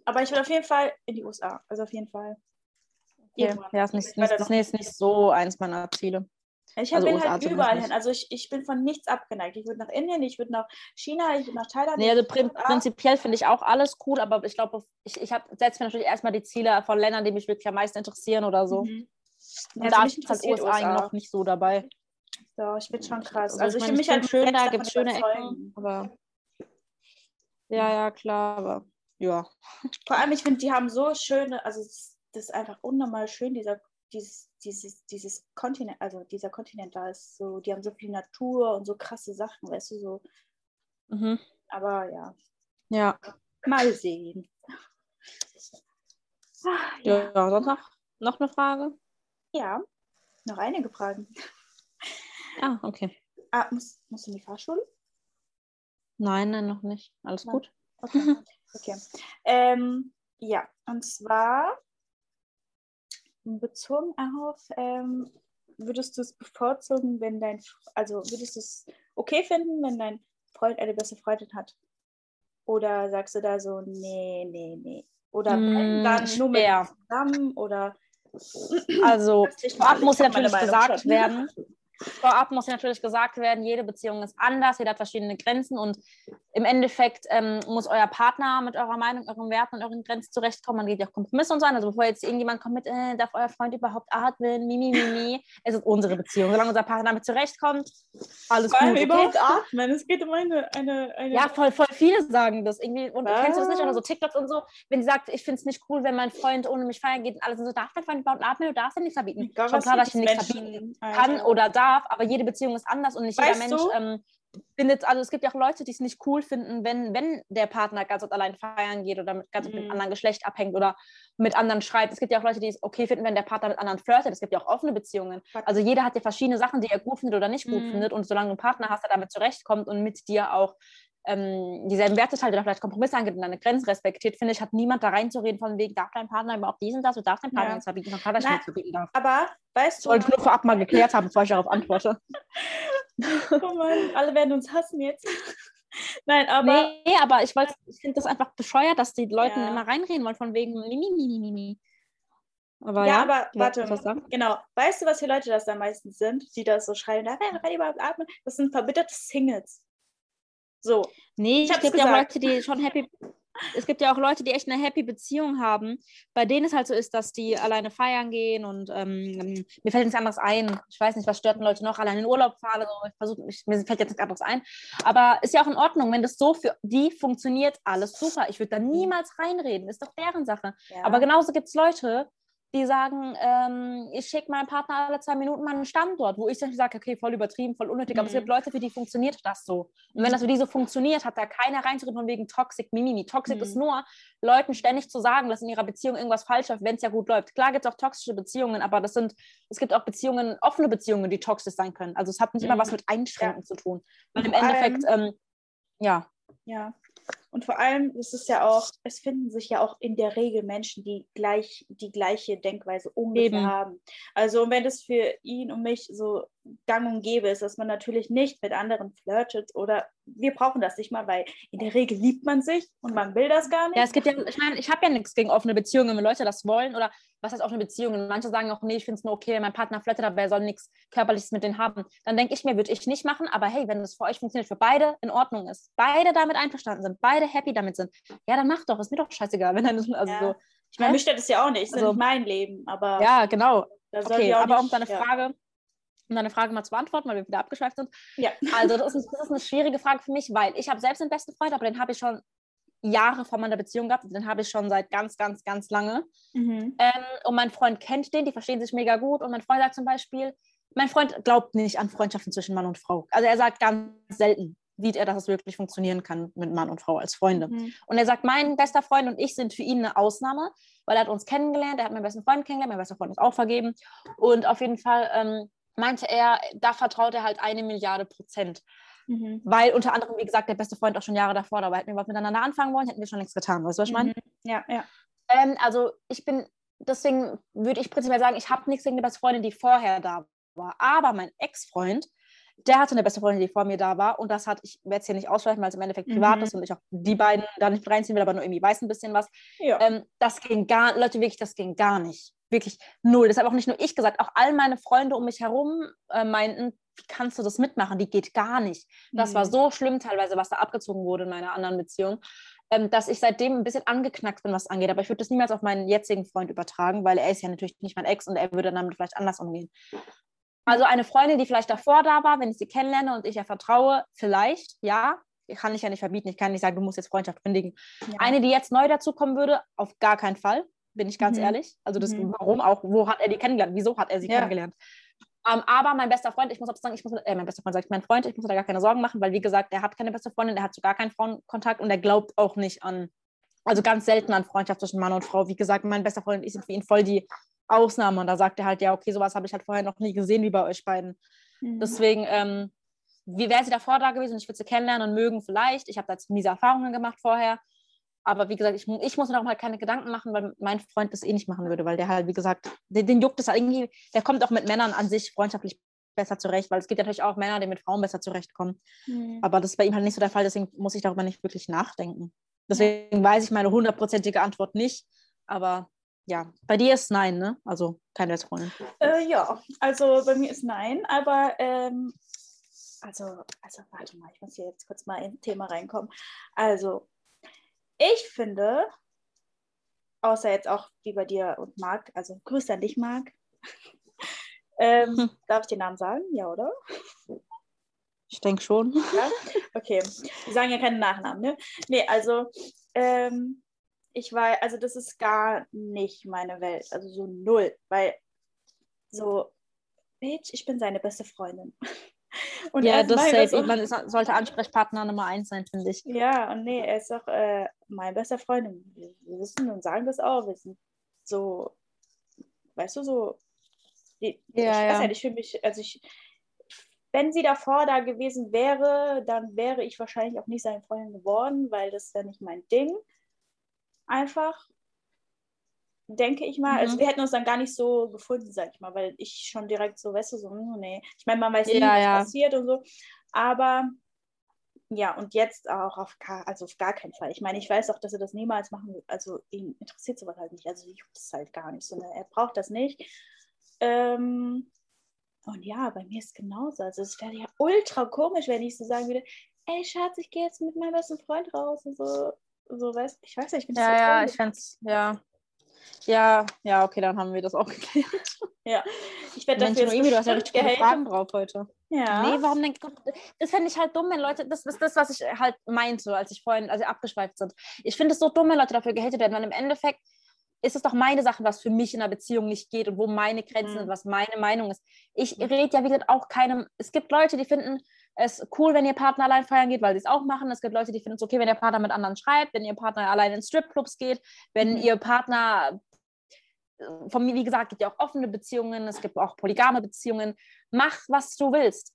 Aber ich will auf jeden Fall in die USA. Also auf jeden Fall. Okay. Ja, ist nicht, nicht, das ist nicht so eins meiner Ziele. Ich also bin halt überall hin. Also ich, ich bin von nichts abgeneigt. Ich würde nach Indien, ich würde nach China, ich würde nach Thailand. Nee, also prin prinzipiell finde ich auch alles cool, aber ich glaube, ich, ich setze mir natürlich erstmal die Ziele von Ländern, die mich wirklich am meisten interessieren oder so. Mhm. Und also da ist halt USA, USA noch nicht so dabei. Ja, ich bin schon krass. Also, also ich, finde mich halt schön, da gibt es schöne Ecken, aber ja, ja, klar, aber ja. Vor allem, ich finde, die haben so schöne, also das ist einfach unnormal schön, dieser dieses, dieses, dieses Kontinent, also dieser Kontinent da ist so, die haben so viel Natur und so krasse Sachen, weißt du, so. Mhm. Aber ja. Ja. Mal sehen. Ach, ja. ja, sonst noch, noch eine Frage? Ja, noch einige Fragen. Ah, okay. Ah, musst, musst du in die Fahrschule? Nein, nein, noch nicht. Alles nein. gut. Okay. (laughs) okay. Ähm, ja, und zwar bezogen auf, ähm, würdest du es bevorzugen, wenn dein, also würdest du es okay finden, wenn dein Freund eine beste Freundin hat? Oder sagst du da so, nee, nee, nee? Oder mm, dann nur mit zusammen? Oder also, (clears throat) vorab muss natürlich gesagt werden, (laughs) Vorab muss natürlich gesagt werden, jede Beziehung ist anders, jeder hat verschiedene Grenzen und im Endeffekt ähm, muss euer Partner mit eurer Meinung, euren Werten und euren Grenzen zurechtkommen. Man geht ja auch Kompromisse und so an. Also bevor jetzt irgendjemand kommt mit, äh, darf euer Freund überhaupt atmen, mimi, mimi, es ist unsere Beziehung. Solange unser Partner damit zurechtkommt, alles Vor allem gut. überhaupt atmen, es geht um eine, eine, eine... Ja, voll, voll viele sagen das irgendwie. Und Was? kennst du das nicht? Oder so TikToks und so, wenn sie sagt, ich finde es nicht cool, wenn mein Freund ohne mich feiern geht und alles und so, darf der Freund überhaupt atmen oder darf er nichts verbieten? Schon klar, dass ich nichts verbieten kann oder darf darf, aber jede Beziehung ist anders und nicht Weißt jeder Mensch ähm, findet, also es gibt ja auch Leute, die es nicht cool finden, wenn, wenn der Partner ganz oft allein feiern geht oder mit ganz oft mit Mhm. einem anderen Geschlecht abhängt oder mit anderen schreibt. Es gibt ja auch Leute, die es okay finden, wenn der Partner mit anderen flirtet. Es gibt ja auch offene Beziehungen. Also jeder hat ja verschiedene Sachen, die er gut findet oder nicht gut Mhm. findet. Und solange du einen Partner hast, der damit zurechtkommt und mit dir auch ähm, dieselben Werte teilt oder vielleicht Kompromisse angeht und deine Grenzen respektiert, finde ich, hat niemand da reinzureden von wegen, darf dein Partner überhaupt diesen das oder darf dein Partner Ja. nichts verbieten, Partner Na, nichts verbieten darf. Aber, weißt Ich du, wollte nur vorab mal geklärt haben, bevor ich darauf antworte. (laughs) oh Mann, alle werden uns hassen jetzt. (laughs) Nein, aber nee, aber ich, ich finde das einfach bescheuert, dass die Leute Ja. immer reinreden wollen, von wegen Mimi, Mimi, Mimi. Aber Ja, ja, aber warte, genau. Weißt du, was für Leute das da meistens sind, die das so schreien, da kann ich überhaupt atmen? Das sind verbitterte Singles. So. Nee, Ich es gibt ja auch. Leute, die schon happy. Es gibt ja auch Leute, die echt eine happy Beziehung haben, bei denen es halt so ist, dass die alleine feiern gehen und ähm, mir fällt nichts anderes ein. Ich weiß nicht, was stört Leute noch, alleine in den Urlaub fahren oder so. Ich versuche, ich, mir fällt jetzt nichts anderes ein. Aber ist ja auch in Ordnung, wenn das so für die funktioniert, alles super. Ich würde da niemals reinreden, ist doch deren Sache. Ja. Aber genauso gibt es Leute, die sagen, ähm, ich schicke meinem Partner alle zwei Minuten mal einen Standort, wo ich dann sage, okay, voll übertrieben, voll unnötig, aber es Mhm. gibt Leute, für die funktioniert das so. Und wenn das für die so funktioniert, hat da keiner reinzureden von wegen Toxic, Mimimi. Toxic Mhm. ist nur, Leuten ständig zu sagen, dass in ihrer Beziehung irgendwas falsch läuft, wenn es ja gut läuft. Klar gibt es auch toxische Beziehungen, aber das sind, es gibt auch Beziehungen, offene Beziehungen, die toxisch sein können. Also es hat nicht immer Mhm. was mit Einschränken zu tun. Weil im Endeffekt, ähm, ja, Ja. Und vor allem, es ist ja auch, es finden sich ja auch in der Regel Menschen, die gleich die gleiche Denkweise ungefähr Eben. haben. Also wenn es für ihn und mich so gang und gäbe ist, dass man natürlich nicht mit anderen flirtet oder wir brauchen das nicht mal, weil in der Regel liebt man sich und man will das gar nicht. Ja, es gibt ja, ich meine, ich habe ja nichts gegen offene Beziehungen, wenn Leute das wollen oder was heißt offene Beziehungen? Manche sagen auch, nee, ich finde es nur okay, wenn mein Partner flirtet, aber er soll nichts Körperliches mit denen haben. Dann denke ich mir, würde ich nicht machen, aber hey, wenn das für euch funktioniert, für beide in Ordnung ist, beide damit einverstanden sind, beide happy damit sind, ja, dann mach doch, ist mir doch scheißegal, wenn dann also Ja. so. ich meine, ne? mich stört es ja auch nicht, es ist Also- nicht mein Leben, aber Ja, genau. Okay, aber um deine ja. Frage, um deine Frage mal zu beantworten, weil wir wieder abgeschweift sind. Ja. (laughs) Also das ist, das ist eine schwierige Frage für mich, weil ich habe selbst einen besten Freund, aber den habe ich schon Jahre vor meiner Beziehung gehabt. Den habe ich schon seit ganz, ganz, ganz lange. Mhm. Ähm, und mein Freund kennt den, die verstehen sich mega gut. Und mein Freund sagt zum Beispiel, mein Freund glaubt nicht an Freundschaften zwischen Mann und Frau. Also er sagt ganz selten, sieht er, dass es wirklich funktionieren kann mit Mann und Frau als Freunde. Mhm. Und er sagt, mein bester Freund und ich sind für ihn eine Ausnahme, weil er hat uns kennengelernt, er hat meinen besten Freund kennengelernt, mein bester Freund ist auch vergeben. Und auf jeden Fall ähm, meinte er, da vertraut er halt eine Milliarde Prozent. Mhm. Weil unter anderem, wie gesagt, der beste Freund auch schon Jahre davor da war. Hätten wir was miteinander anfangen wollen, hätten wir schon längst getan. Weißt du, was ich meine? Mhm. Ja, ja. Ähm, also ich bin, deswegen würde ich prinzipiell sagen, ich habe nichts gegen die beste Freundin, die vorher da war. Aber mein Ex-Freund, der hatte eine beste Freundin, die vor mir da war. Und das hat, ich werde es hier nicht ausschweifen, weil es im Endeffekt privat Mhm. ist und ich auch die beiden da nicht reinziehen will, aber nur irgendwie weiß ein bisschen was. ja. Ähm, das ging gar, Leute, wirklich, das ging gar nicht. Wirklich null. Deshalb auch nicht nur ich gesagt, auch all meine Freunde um mich herum äh, meinten, wie kannst du das mitmachen? Die geht gar nicht. Das war Mhm. so schlimm teilweise, was da abgezogen wurde in meiner anderen Beziehung, ähm, dass ich seitdem ein bisschen angeknackt bin, was angeht. Aber ich würde das niemals auf meinen jetzigen Freund übertragen, weil er ist ja natürlich nicht mein Ex und er würde damit vielleicht anders umgehen. Also eine Freundin, die vielleicht davor da war, wenn ich sie kennenlerne und ich ihr vertraue, vielleicht, ja, kann ich ja nicht verbieten. Ich kann nicht sagen, du musst jetzt Freundschaft kündigen. ja. Eine, die jetzt neu dazukommen würde, auf gar keinen Fall, bin ich ganz Mhm. ehrlich. Also das, Mhm. warum auch, wo hat er die kennengelernt? Wieso hat er sie Ja. kennengelernt? Ähm, aber mein bester Freund, ich muss auch sagen, ich muss, äh, mein bester Freund sagt, mein Freund, ich muss mir da gar keine Sorgen machen, weil wie gesagt, er hat keine beste Freundin, er hat zu gar keinen Frauenkontakt und er glaubt auch nicht an, also ganz selten an Freundschaft zwischen Mann und Frau. Wie gesagt, mein bester Freund und ich sind für ihn voll die Ausnahme und da sagt er halt, ja, okay, sowas habe ich halt vorher noch nie gesehen wie bei euch beiden. Mhm. Deswegen, ähm, wie wäre sie davor da gewesen? Ich würde sie kennenlernen und mögen vielleicht. Ich habe da jetzt miese Erfahrungen gemacht vorher. Aber wie gesagt, ich, ich muss mir auch mal keine Gedanken machen, weil mein Freund das eh nicht machen würde, weil der halt, wie gesagt, den, den juckt es halt irgendwie, der kommt auch mit Männern an sich freundschaftlich besser zurecht, weil es gibt natürlich auch Männer, die mit Frauen besser zurechtkommen. Mhm. Aber das ist bei ihm halt nicht so der Fall, deswegen muss ich darüber nicht wirklich nachdenken. Deswegen weiß ich meine hundertprozentige Antwort nicht. Aber ja, bei dir ist nein, ne? Also keine beste Freundin. Äh, ja, also bei mir ist nein, aber ähm, also, also warte mal, ich muss hier jetzt kurz mal ins Thema reinkommen. Also, ich finde, außer jetzt auch wie bei dir und Marc, also Grüße an dich, Marc. (laughs) ähm, Hm. (laughs) Darf ich den Namen sagen? Ja, oder? Ich denke schon. Ja? Okay. Wir sagen ja keinen Nachnamen, ne? Nee, also ähm, ich war, also das ist gar nicht meine Welt, also so null, weil so, Bitch, ich bin seine beste Freundin. (laughs) Und ja, das, safe, man ist, sollte Ansprechpartner Nummer eins sein, finde ich. Ja, und nee, er ist auch äh, mein bester Freund. Wir, wissen und sagen das auch. Wir sind so, weißt du, so. Die, ja, ich weiß ja. nicht, ich fühle mich, also ich, wenn sie davor da gewesen wäre, dann wäre ich wahrscheinlich auch nicht seine Freundin geworden, weil das wäre nicht mein Ding. Einfach, denke ich mal. Also mhm. Also wir hätten uns dann gar nicht so gefunden, sag ich mal, weil ich schon direkt so, weißt du, so, hm, nee. Ich meine, man weiß ja, nie, was ja. passiert und so. Aber ja, und jetzt auch auf gar, also auf gar keinen Fall. Ich meine, ich weiß auch, dass er das niemals machen will. Also ihn interessiert sowas halt nicht. Also ich das halt gar nicht. So, ne? Er braucht das nicht. Ähm, und ja, bei mir ist es genauso. Also es wäre ja ultra komisch, wenn ich so sagen würde, ey Schatz, ich gehe jetzt mit meinem besten Freund raus und so, so weißt ich weiß nicht, ich bin Ja, so ja, ich fände ja. Ja, ja, okay, dann haben wir das auch geklärt. (laughs) Ja, ich werde dafür Mensch, du hast ja richtig viele Fragen drauf heute. Ja. Nee, warum denn? Das fände ich halt dumm, wenn Leute, das ist das, was ich halt meinte, als ich vorhin, als sie abgeschweift sind. Ich finde es so dumm, wenn Leute dafür gehatet werden, weil im Endeffekt ist es doch meine Sache, was für mich in einer Beziehung nicht geht und wo meine Grenzen mhm. sind, was meine Meinung ist. Ich mhm. rede ja, wie gesagt, auch keinem. Es gibt Leute, die finden es cool, wenn ihr Partner allein feiern geht, weil sie es auch machen. Es gibt Leute, die finden es okay, wenn ihr Partner mit anderen schreibt, wenn ihr Partner allein in Stripclubs geht, wenn mhm. ihr Partner von mir, wie gesagt, gibt ja auch offene Beziehungen, es gibt auch polygame Beziehungen. Mach, was du willst.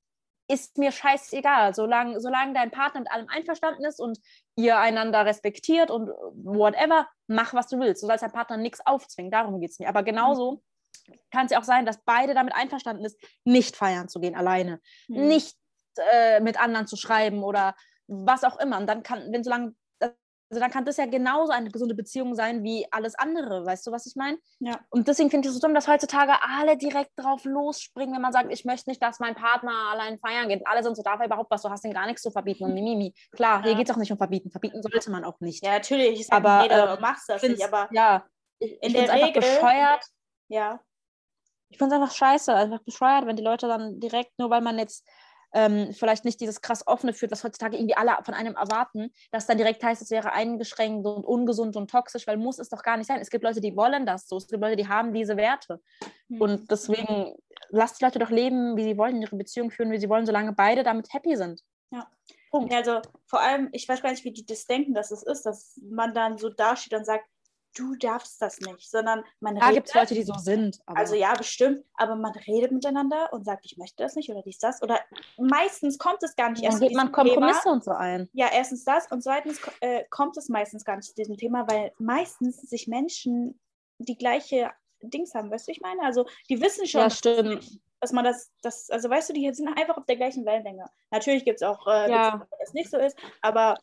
Ist mir scheißegal. Solange, solange dein Partner mit allem einverstanden ist und ihr einander respektiert und whatever, mach, was du willst. Du sollst deinem Partner nichts aufzwingen. Darum geht es mir. Aber genauso mhm. kann es ja auch sein, dass beide damit einverstanden ist, nicht feiern zu gehen alleine. Mhm. Nicht äh, mit anderen zu schreiben oder was auch immer. Und dann kann, wenn solange also dann kann das ja genauso eine gesunde Beziehung sein wie alles andere. Weißt du, was ich meine? Ja. Und deswegen finde ich es so dumm, dass heutzutage alle direkt drauf losspringen, wenn man sagt, ich möchte nicht, dass mein Partner allein feiern geht. alle sind so, darf er überhaupt was, du hast ihm gar nichts zu verbieten und mimimi. Klar, ja. hier geht es auch nicht um verbieten. Verbieten sollte man auch nicht. Ja, natürlich. Ich aber jeder äh, macht das nicht, aber ja, ich, in ich der Regel, einfach bescheuert. Ja. Ich finde es einfach scheiße, einfach bescheuert, wenn die Leute dann direkt, nur weil man jetzt ähm, vielleicht nicht dieses krass offene führt, was heutzutage irgendwie alle von einem erwarten, dass dann direkt heißt, es wäre eingeschränkt und ungesund und toxisch, weil muss es doch gar nicht sein. Es gibt Leute, die wollen das so, es gibt Leute, die haben diese Werte. Mhm. Und deswegen lasst die Leute doch leben, wie sie wollen, ihre Beziehung führen, wie sie wollen, solange beide damit happy sind. Ja. Punkt. Also vor allem, ich weiß gar nicht, wie die das denken, dass es ist, dass man dann so dasteht und sagt, du darfst das nicht, sondern man da redet. Da gibt es Leute, die so sind. Also ja, bestimmt, aber man redet miteinander und sagt, ich möchte das nicht oder dies, das. Oder meistens kommt es gar nicht erst Dann geht man Kompromisse Thema. und so ein. Ja, erstens das und zweitens äh, kommt es meistens gar nicht zu diesem Thema, weil meistens sich Menschen die gleiche Dings haben, weißt du, ich meine? Also die wissen schon, ja, stimmt. dass man das, das, also weißt du, die sind einfach auf der gleichen Wellenlänge. Natürlich gibt es auch, äh, ja. wo das nicht so ist, aber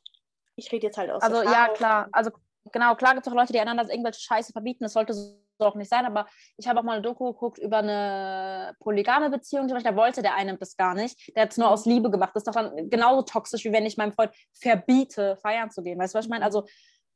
ich rede jetzt halt aus. Also ja, klar. Also genau, klar gibt es auch Leute, die einander irgendwelche Scheiße verbieten. Das sollte so auch nicht sein, aber ich habe auch mal eine Doku geguckt über eine polygame Beziehung. Da wollte der eine das gar nicht. Der hat es nur aus Liebe gemacht. Das ist doch dann genauso toxisch, wie wenn ich meinem Freund verbiete, feiern zu gehen. Weißt du, was ich meine? Also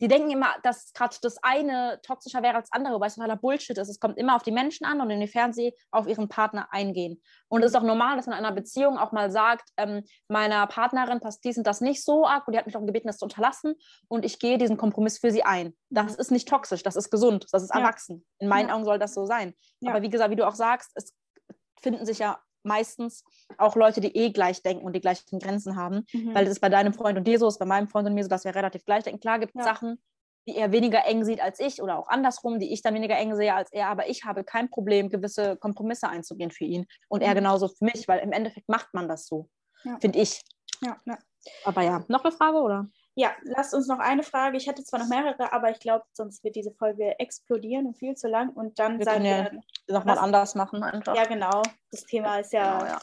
die denken immer, dass gerade das eine toxischer wäre als das andere, weil es totaler Bullshit ist. Es kommt immer auf die Menschen an und inwiefern sie auf ihren Partner eingehen. Und es ist auch normal, dass man in einer Beziehung auch mal sagt, ähm, meiner Partnerin passt dies und das nicht so arg und die hat mich auch gebeten, das zu unterlassen und ich gehe diesen Kompromiss für sie ein. Das ist nicht toxisch, das ist gesund, das ist erwachsen. In meinen ja. Augen soll das so sein. Ja. Aber wie gesagt, wie du auch sagst, es finden sich ja meistens auch Leute, die eh gleich denken und die gleichen Grenzen haben, mhm. weil das ist bei deinem Freund und dir so, ist bei meinem Freund und mir so, dass wir relativ gleich denken. Klar gibt es ja. Sachen, die er weniger eng sieht als ich oder auch andersrum, die ich dann weniger eng sehe als er, aber ich habe kein Problem, gewisse Kompromisse einzugehen für ihn und er mhm. genauso für mich, weil im Endeffekt macht man das so, ja. finde ich. Ja. Aber ja, noch eine Frage oder? Ja, lasst uns noch eine Frage. Ich hatte zwar noch mehrere, aber ich glaube, sonst wird diese Folge explodieren und viel zu lang. Und dann wir sagen ja wir nochmal anders machen einfach. Ja, genau. Das Thema ist ja, genau, ja.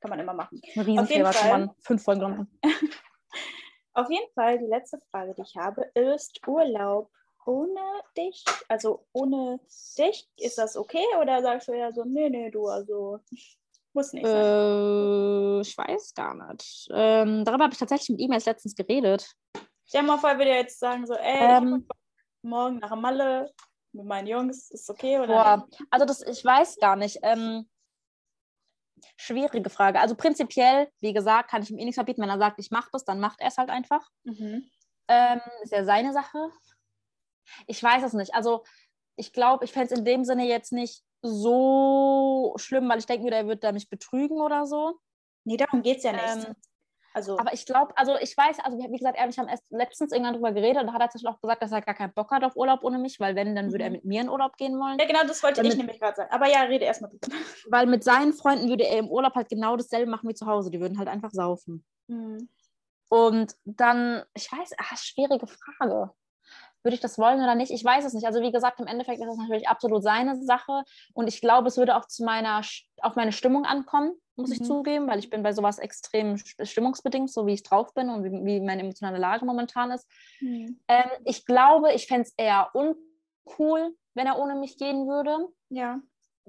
kann man immer machen. Ein Riesenthema, kann man fünf Folgen machen. (laughs) Auf jeden Fall, die letzte Frage, die ich habe, ist Urlaub ohne dich? Also ohne dich, ist das okay? Oder sagst du ja so, nee, nee, du, also muss nicht sein. Äh, ich weiß gar nicht. Ähm, darüber habe ich tatsächlich mit ihm erst letztens geredet. Stell dir mal vor, würde jetzt sagen so, ey, ähm, morgen nach Malle mit meinen Jungs, ist okay oder boah, Also das, ich weiß gar nicht. Ähm, schwierige Frage. Also prinzipiell, wie gesagt, kann ich ihm eh nichts verbieten. Wenn er sagt, ich mache das, dann macht er es halt einfach. Mhm. Ähm, ist ja seine Sache. Ich weiß es nicht. Also ich glaube, ich fände es in dem Sinne jetzt nicht so schlimm, weil ich denke mir, der wird da mich betrügen oder so. Nee, darum geht es ja nicht. Ähm, also, aber ich glaube, also ich weiß, also wie gesagt, er, ich haben erst letztens irgendwann drüber geredet und da hat er tatsächlich auch gesagt, dass er gar keinen Bock hat auf Urlaub ohne mich, weil wenn, dann würde er Mhm. mit mir in Urlaub gehen wollen. ja, genau, das wollte damit- ich nämlich gerade sagen. Aber ja, rede erstmal. (laughs) Weil mit seinen Freunden würde er im Urlaub halt genau dasselbe machen wie zu Hause. Die würden halt einfach saufen. Mhm. Und dann, ich weiß, ah, schwierige Frage. Würde ich das wollen oder nicht? Ich weiß es nicht. Also wie gesagt, im Endeffekt ist es natürlich absolut seine Sache. Und ich glaube, es würde auch zu meiner, auf meine Stimmung ankommen, muss ich Mhm. zugeben, weil ich bin bei sowas extrem st- stimmungsbedingt, so wie ich drauf bin und wie, wie meine emotionale Lage momentan ist. Mhm. Ähm, ich glaube, ich fände es eher uncool, wenn er ohne mich gehen würde Ja.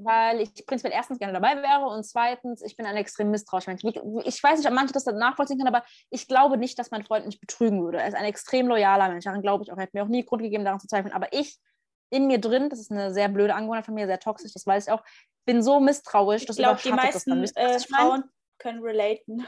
Weil ich prinzipiell erstens gerne dabei wäre und zweitens, ich bin ein extrem misstrauischer Mensch. Ich weiß nicht, ob manche das dann nachvollziehen können, aber ich glaube nicht, dass mein Freund mich betrügen würde. Er ist ein extrem loyaler Mensch. Daran glaube ich auch. Er hat mir auch nie Grund gegeben, daran zu zweifeln. Aber ich in mir drin, das ist eine sehr blöde Angewohnheit von mir, sehr toxisch, das weiß ich auch, bin so misstrauisch, Ich das glaube, die das meisten was äh, ich? Frauen können relaten.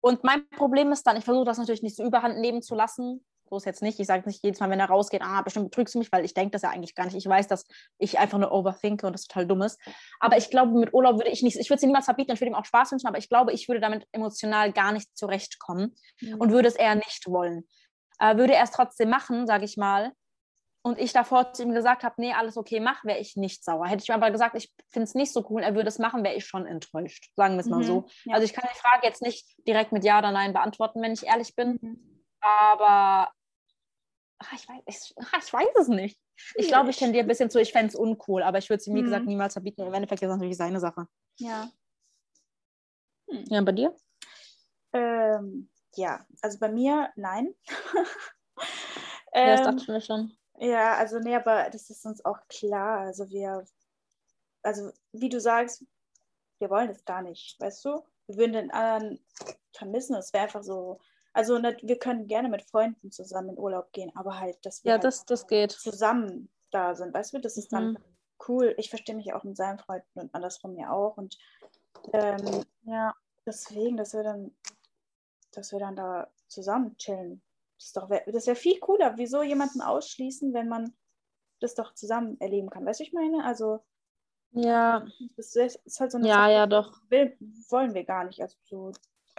Und mein Problem ist dann, ich versuche das natürlich nicht so überhand nehmen zu lassen. Ist jetzt nicht. Ich sage nicht jedes Mal, wenn er rausgeht, ah, bestimmt betrügst du mich, weil ich denke das ja eigentlich gar nicht. Ich weiß, dass ich einfach nur overthinke und das total dumm ist. Aber ich glaube, mit Urlaub würde ich nicht, ich würde es ihm niemals verbieten, ich würde ihm auch Spaß wünschen, aber ich glaube, ich würde damit emotional gar nicht zurechtkommen und würde es eher nicht wollen. Äh, würde er es trotzdem machen, sage ich mal, und ich davor zu ihm gesagt habe, nee, alles okay, mach, wäre ich nicht sauer. Hätte ich ihm aber gesagt, ich finde es nicht so cool, er würde es machen, wäre ich schon enttäuscht. Sagen wir es mal Mhm, so. ja. Also ich kann die Frage jetzt nicht direkt mit Ja oder Nein beantworten, wenn ich ehrlich bin. Mhm. Aber ach, ich, weiß, ich, ach, ich weiß es nicht. Ich glaube, ich tendiere ein bisschen zu, ich fände es uncool, aber ich würde es ihm, wie Mhm. gesagt, niemals verbieten. Im Endeffekt ist das natürlich seine Sache. Ja. Ja, bei dir? Ähm, ja, also bei mir nein. (laughs) Ja, das ähm, dachte ich mir schon. Ja, also nee, aber das ist uns auch klar. Also wir, also wie du sagst, wir wollen das gar nicht, weißt du? Wir würden den anderen vermissen. Es wäre einfach so, also nat- wir können gerne mit Freunden zusammen in Urlaub gehen, aber halt, dass wir Ja, halt das, das geht. zusammen da sind, weißt du? Das ist dann Mhm. cool. Ich verstehe mich auch mit seinen Freunden und andersrum ja auch. Und ähm, Ja. deswegen, dass wir dann, dass wir dann da zusammen chillen. Das ist doch, das wäre viel cooler. Wieso jemanden ausschließen, wenn man das doch zusammen erleben kann? Weißt du, ich meine? Also, Ja, das ist ist halt so eine ja, Sache, ja, doch. will, wollen wir gar nicht. Also, so,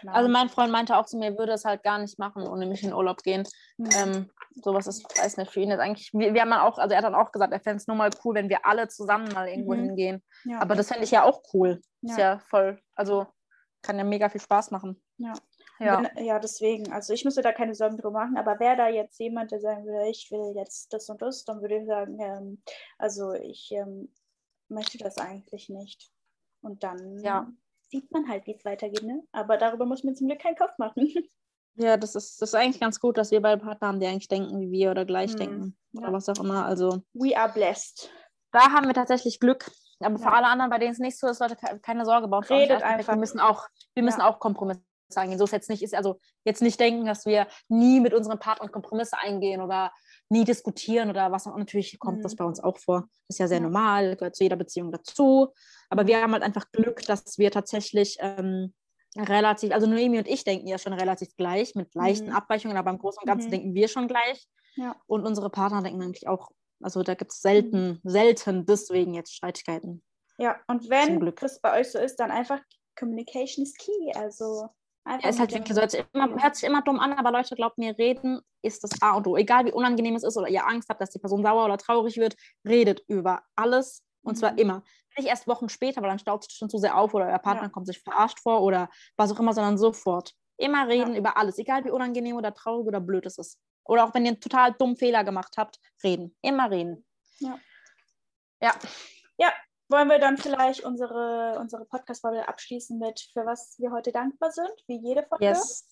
keine Also mein Freund meinte auch zu mir, er würde es halt gar nicht machen, ohne mich in Urlaub gehen. Hm. Ähm, sowas ist, weiß nicht, für ihn ist eigentlich, wir, wir haben auch, also er hat dann auch gesagt, er fände es nur mal cool, wenn wir alle zusammen mal irgendwo Mhm. hingehen. ja. Aber das fände ich ja auch cool. Ist Ja. ja voll, also kann ja mega viel Spaß machen. Ja. Ja. Wenn, ja, deswegen. Also ich müsste da keine Sorgen drüber machen, aber wäre da jetzt jemand, der sagen würde, ich will jetzt das und das, dann würde ich sagen, ähm, also ich ähm, möchte das eigentlich nicht. Und dann Ja. Sieht man halt, wie es weitergeht, ne? Aber darüber muss man zum Glück keinen Kopf machen. (laughs) Ja, das ist, das ist eigentlich ganz gut, dass wir beide Partner haben, die eigentlich denken wie wir oder gleich Mhm. denken. Ja. Oder was auch immer. Also We are blessed. da haben wir tatsächlich Glück. Aber für Ja. alle anderen, bei denen es nicht so ist, Leute, ke- keine Sorge, nicht Redet einfach. Wir müssen auch, wir müssen Ja. auch Kompromisse eingehen. So ist jetzt nicht, ist also jetzt nicht denken, dass wir nie mit unseren Partnern Kompromisse eingehen oder nie diskutieren oder was auch natürlich kommt das Mhm. bei uns auch vor. Das ist ja sehr Ja. normal, gehört zu jeder Beziehung dazu. Aber wir haben halt einfach Glück, dass wir tatsächlich ähm, relativ, also Noemi und ich denken ja schon relativ gleich, mit leichten Mhm. Abweichungen, aber im Großen und Ganzen Mhm. denken wir schon gleich. Ja. Und unsere Partner denken eigentlich auch, also da gibt Mhm. es selten, selten deswegen jetzt Streitigkeiten. Ja, und wenn das bei euch so ist, dann einfach Communication is key. Also einfach Ja, ist halt wirklich so, hört sich, immer, hört sich immer dumm an, aber Leute, glaubt mir, reden ist das A und O. Egal wie unangenehm es ist oder ihr Angst habt, dass die Person sauer oder traurig wird, redet über alles und zwar Mhm. immer. Nicht erst Wochen später, weil dann staut sich schon zu sehr auf oder euer Partner Ja. kommt sich verarscht vor oder was auch immer, sondern sofort. Immer reden über alles, egal wie unangenehm oder traurig oder blöd es ist. Oder auch wenn ihr einen total dummen Fehler gemacht habt, reden. Immer reden. Ja. Ja. Wollen wir dann vielleicht unsere, unsere Podcast-Folge abschließen mit, für was wir heute dankbar sind, wie jede Folge? Yes.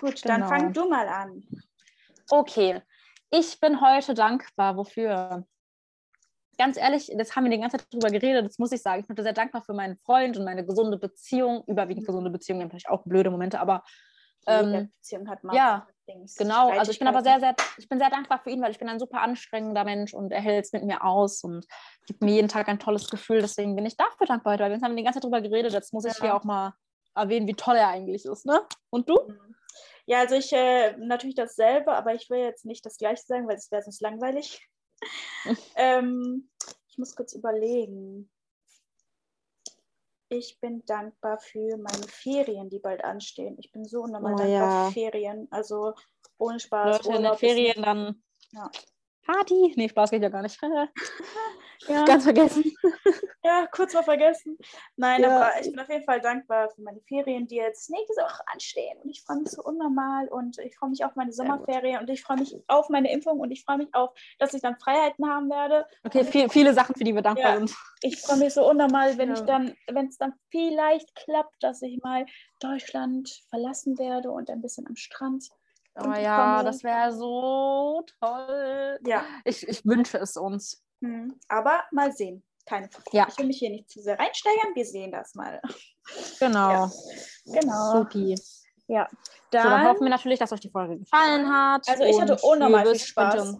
Gut, dann Genau. fang du mal an. Okay, ich bin heute dankbar. Wofür? Ganz ehrlich, das haben wir die ganze Zeit drüber geredet. Das muss ich sagen. Ich bin sehr dankbar für meinen Freund und meine gesunde Beziehung. Überwiegend gesunde Beziehungen, natürlich auch blöde Momente, aber ähm, Beziehung hat mal ja, Dings, genau. Also ich bin aber sehr, sehr, ich bin sehr dankbar für ihn, weil ich bin ein super anstrengender Mensch und er hält es mit mir aus und gibt mir jeden Tag ein tolles Gefühl. Deswegen bin ich dafür dankbar heute, weil wir haben die ganze Zeit drüber geredet. Jetzt muss ich Ja. hier auch mal erwähnen, wie toll er eigentlich ist. Ne? Und du? Mhm. Ja, also ich äh, natürlich dasselbe, aber ich will jetzt nicht das gleiche sagen, weil das wäre sonst langweilig. (laughs) ähm, Ich muss kurz überlegen. Ich bin dankbar für meine Ferien, die bald anstehen. Ich bin so unnormal Oh, dankbar ja. für Ferien. Also ohne Spaß. Leute, in den Urlaub Ferien dann Ja. Party. Nee, Spaß geht ja gar nicht. (laughs) (laughs) Ja, Ganz vergessen. (laughs) ja, kurz mal vergessen. Nein, Ja. aber ich bin auf jeden Fall dankbar für meine Ferien, die jetzt nächste Woche anstehen. Und ich freue mich so unnormal und ich freue mich auf meine. Sommerferien und ich freue mich auf meine Impfung und ich freue mich auf, dass ich dann Freiheiten haben werde. Okay, viel, viele Sachen, für die wir dankbar Ja. sind. Ich freue mich so unnormal, wenn ich dann, wenn es dann vielleicht klappt, dass ich mal Deutschland verlassen werde und ein bisschen am Strand. Oh ja, das wäre so toll. Ja. Ich, ich wünsche es uns. Hm. Aber mal sehen. Keine Frage. Ja. Ich will mich hier nicht zu sehr reinsteigern. Wir sehen das mal. (laughs) Genau. Ja. Genau. Supi. Ja. So, dann Dann, hoffen wir natürlich, dass euch die Folge gefallen hat. also ich hatte unnormal viel Spaß.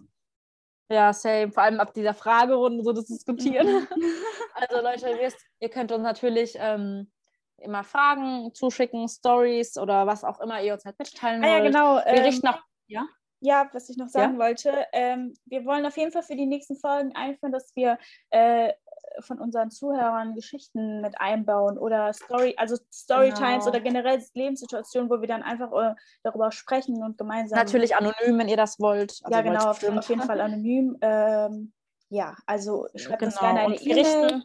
Ja, same. Vor allem ab dieser Fragerunde so das diskutieren. Mhm. (laughs) Also Leute, ihr wisst, ihr könnt uns natürlich ähm, immer Fragen zuschicken, Stories oder was auch immer ihr uns halt mitteilen Ah ja, wollt. genau. Wir ähm, richten auch. Ja? Ja, was ich noch sagen wollte, ähm, wir wollen auf jeden Fall für die nächsten Folgen einführen, dass wir äh, von unseren Zuhörern Geschichten mit einbauen oder Story, also Storytimes Genau. oder generell Lebenssituationen, wo wir dann einfach äh, darüber sprechen und gemeinsam. Natürlich anonym, wenn ihr das wollt. Also ja, genau, wollt auf, jeden Fall (laughs) anonym. Ähm, ja, also schreibt uns Genau. gerne eine E-Mail.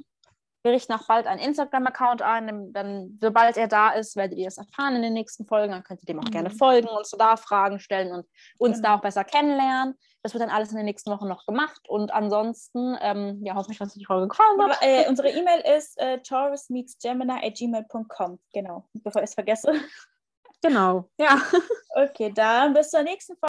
Wir richten auch bald einen Instagram-Account ein. Dann, sobald er da ist, werdet ihr das erfahren in den nächsten Folgen. Dann könnt ihr dem auch Mhm. gerne folgen, uns da Fragen stellen und uns Genau. da auch besser kennenlernen. Das wird dann alles in den nächsten Wochen noch gemacht. Und ansonsten, ähm, ja, hoffe ich, dass euch die Folge gefallen hat. Aber, äh, unsere E-Mail ist äh, taurusmeetsgemini.gmail.com. Genau, (laughs) bevor ich es vergesse. Genau. Ja. Okay, dann bis zur nächsten Folge.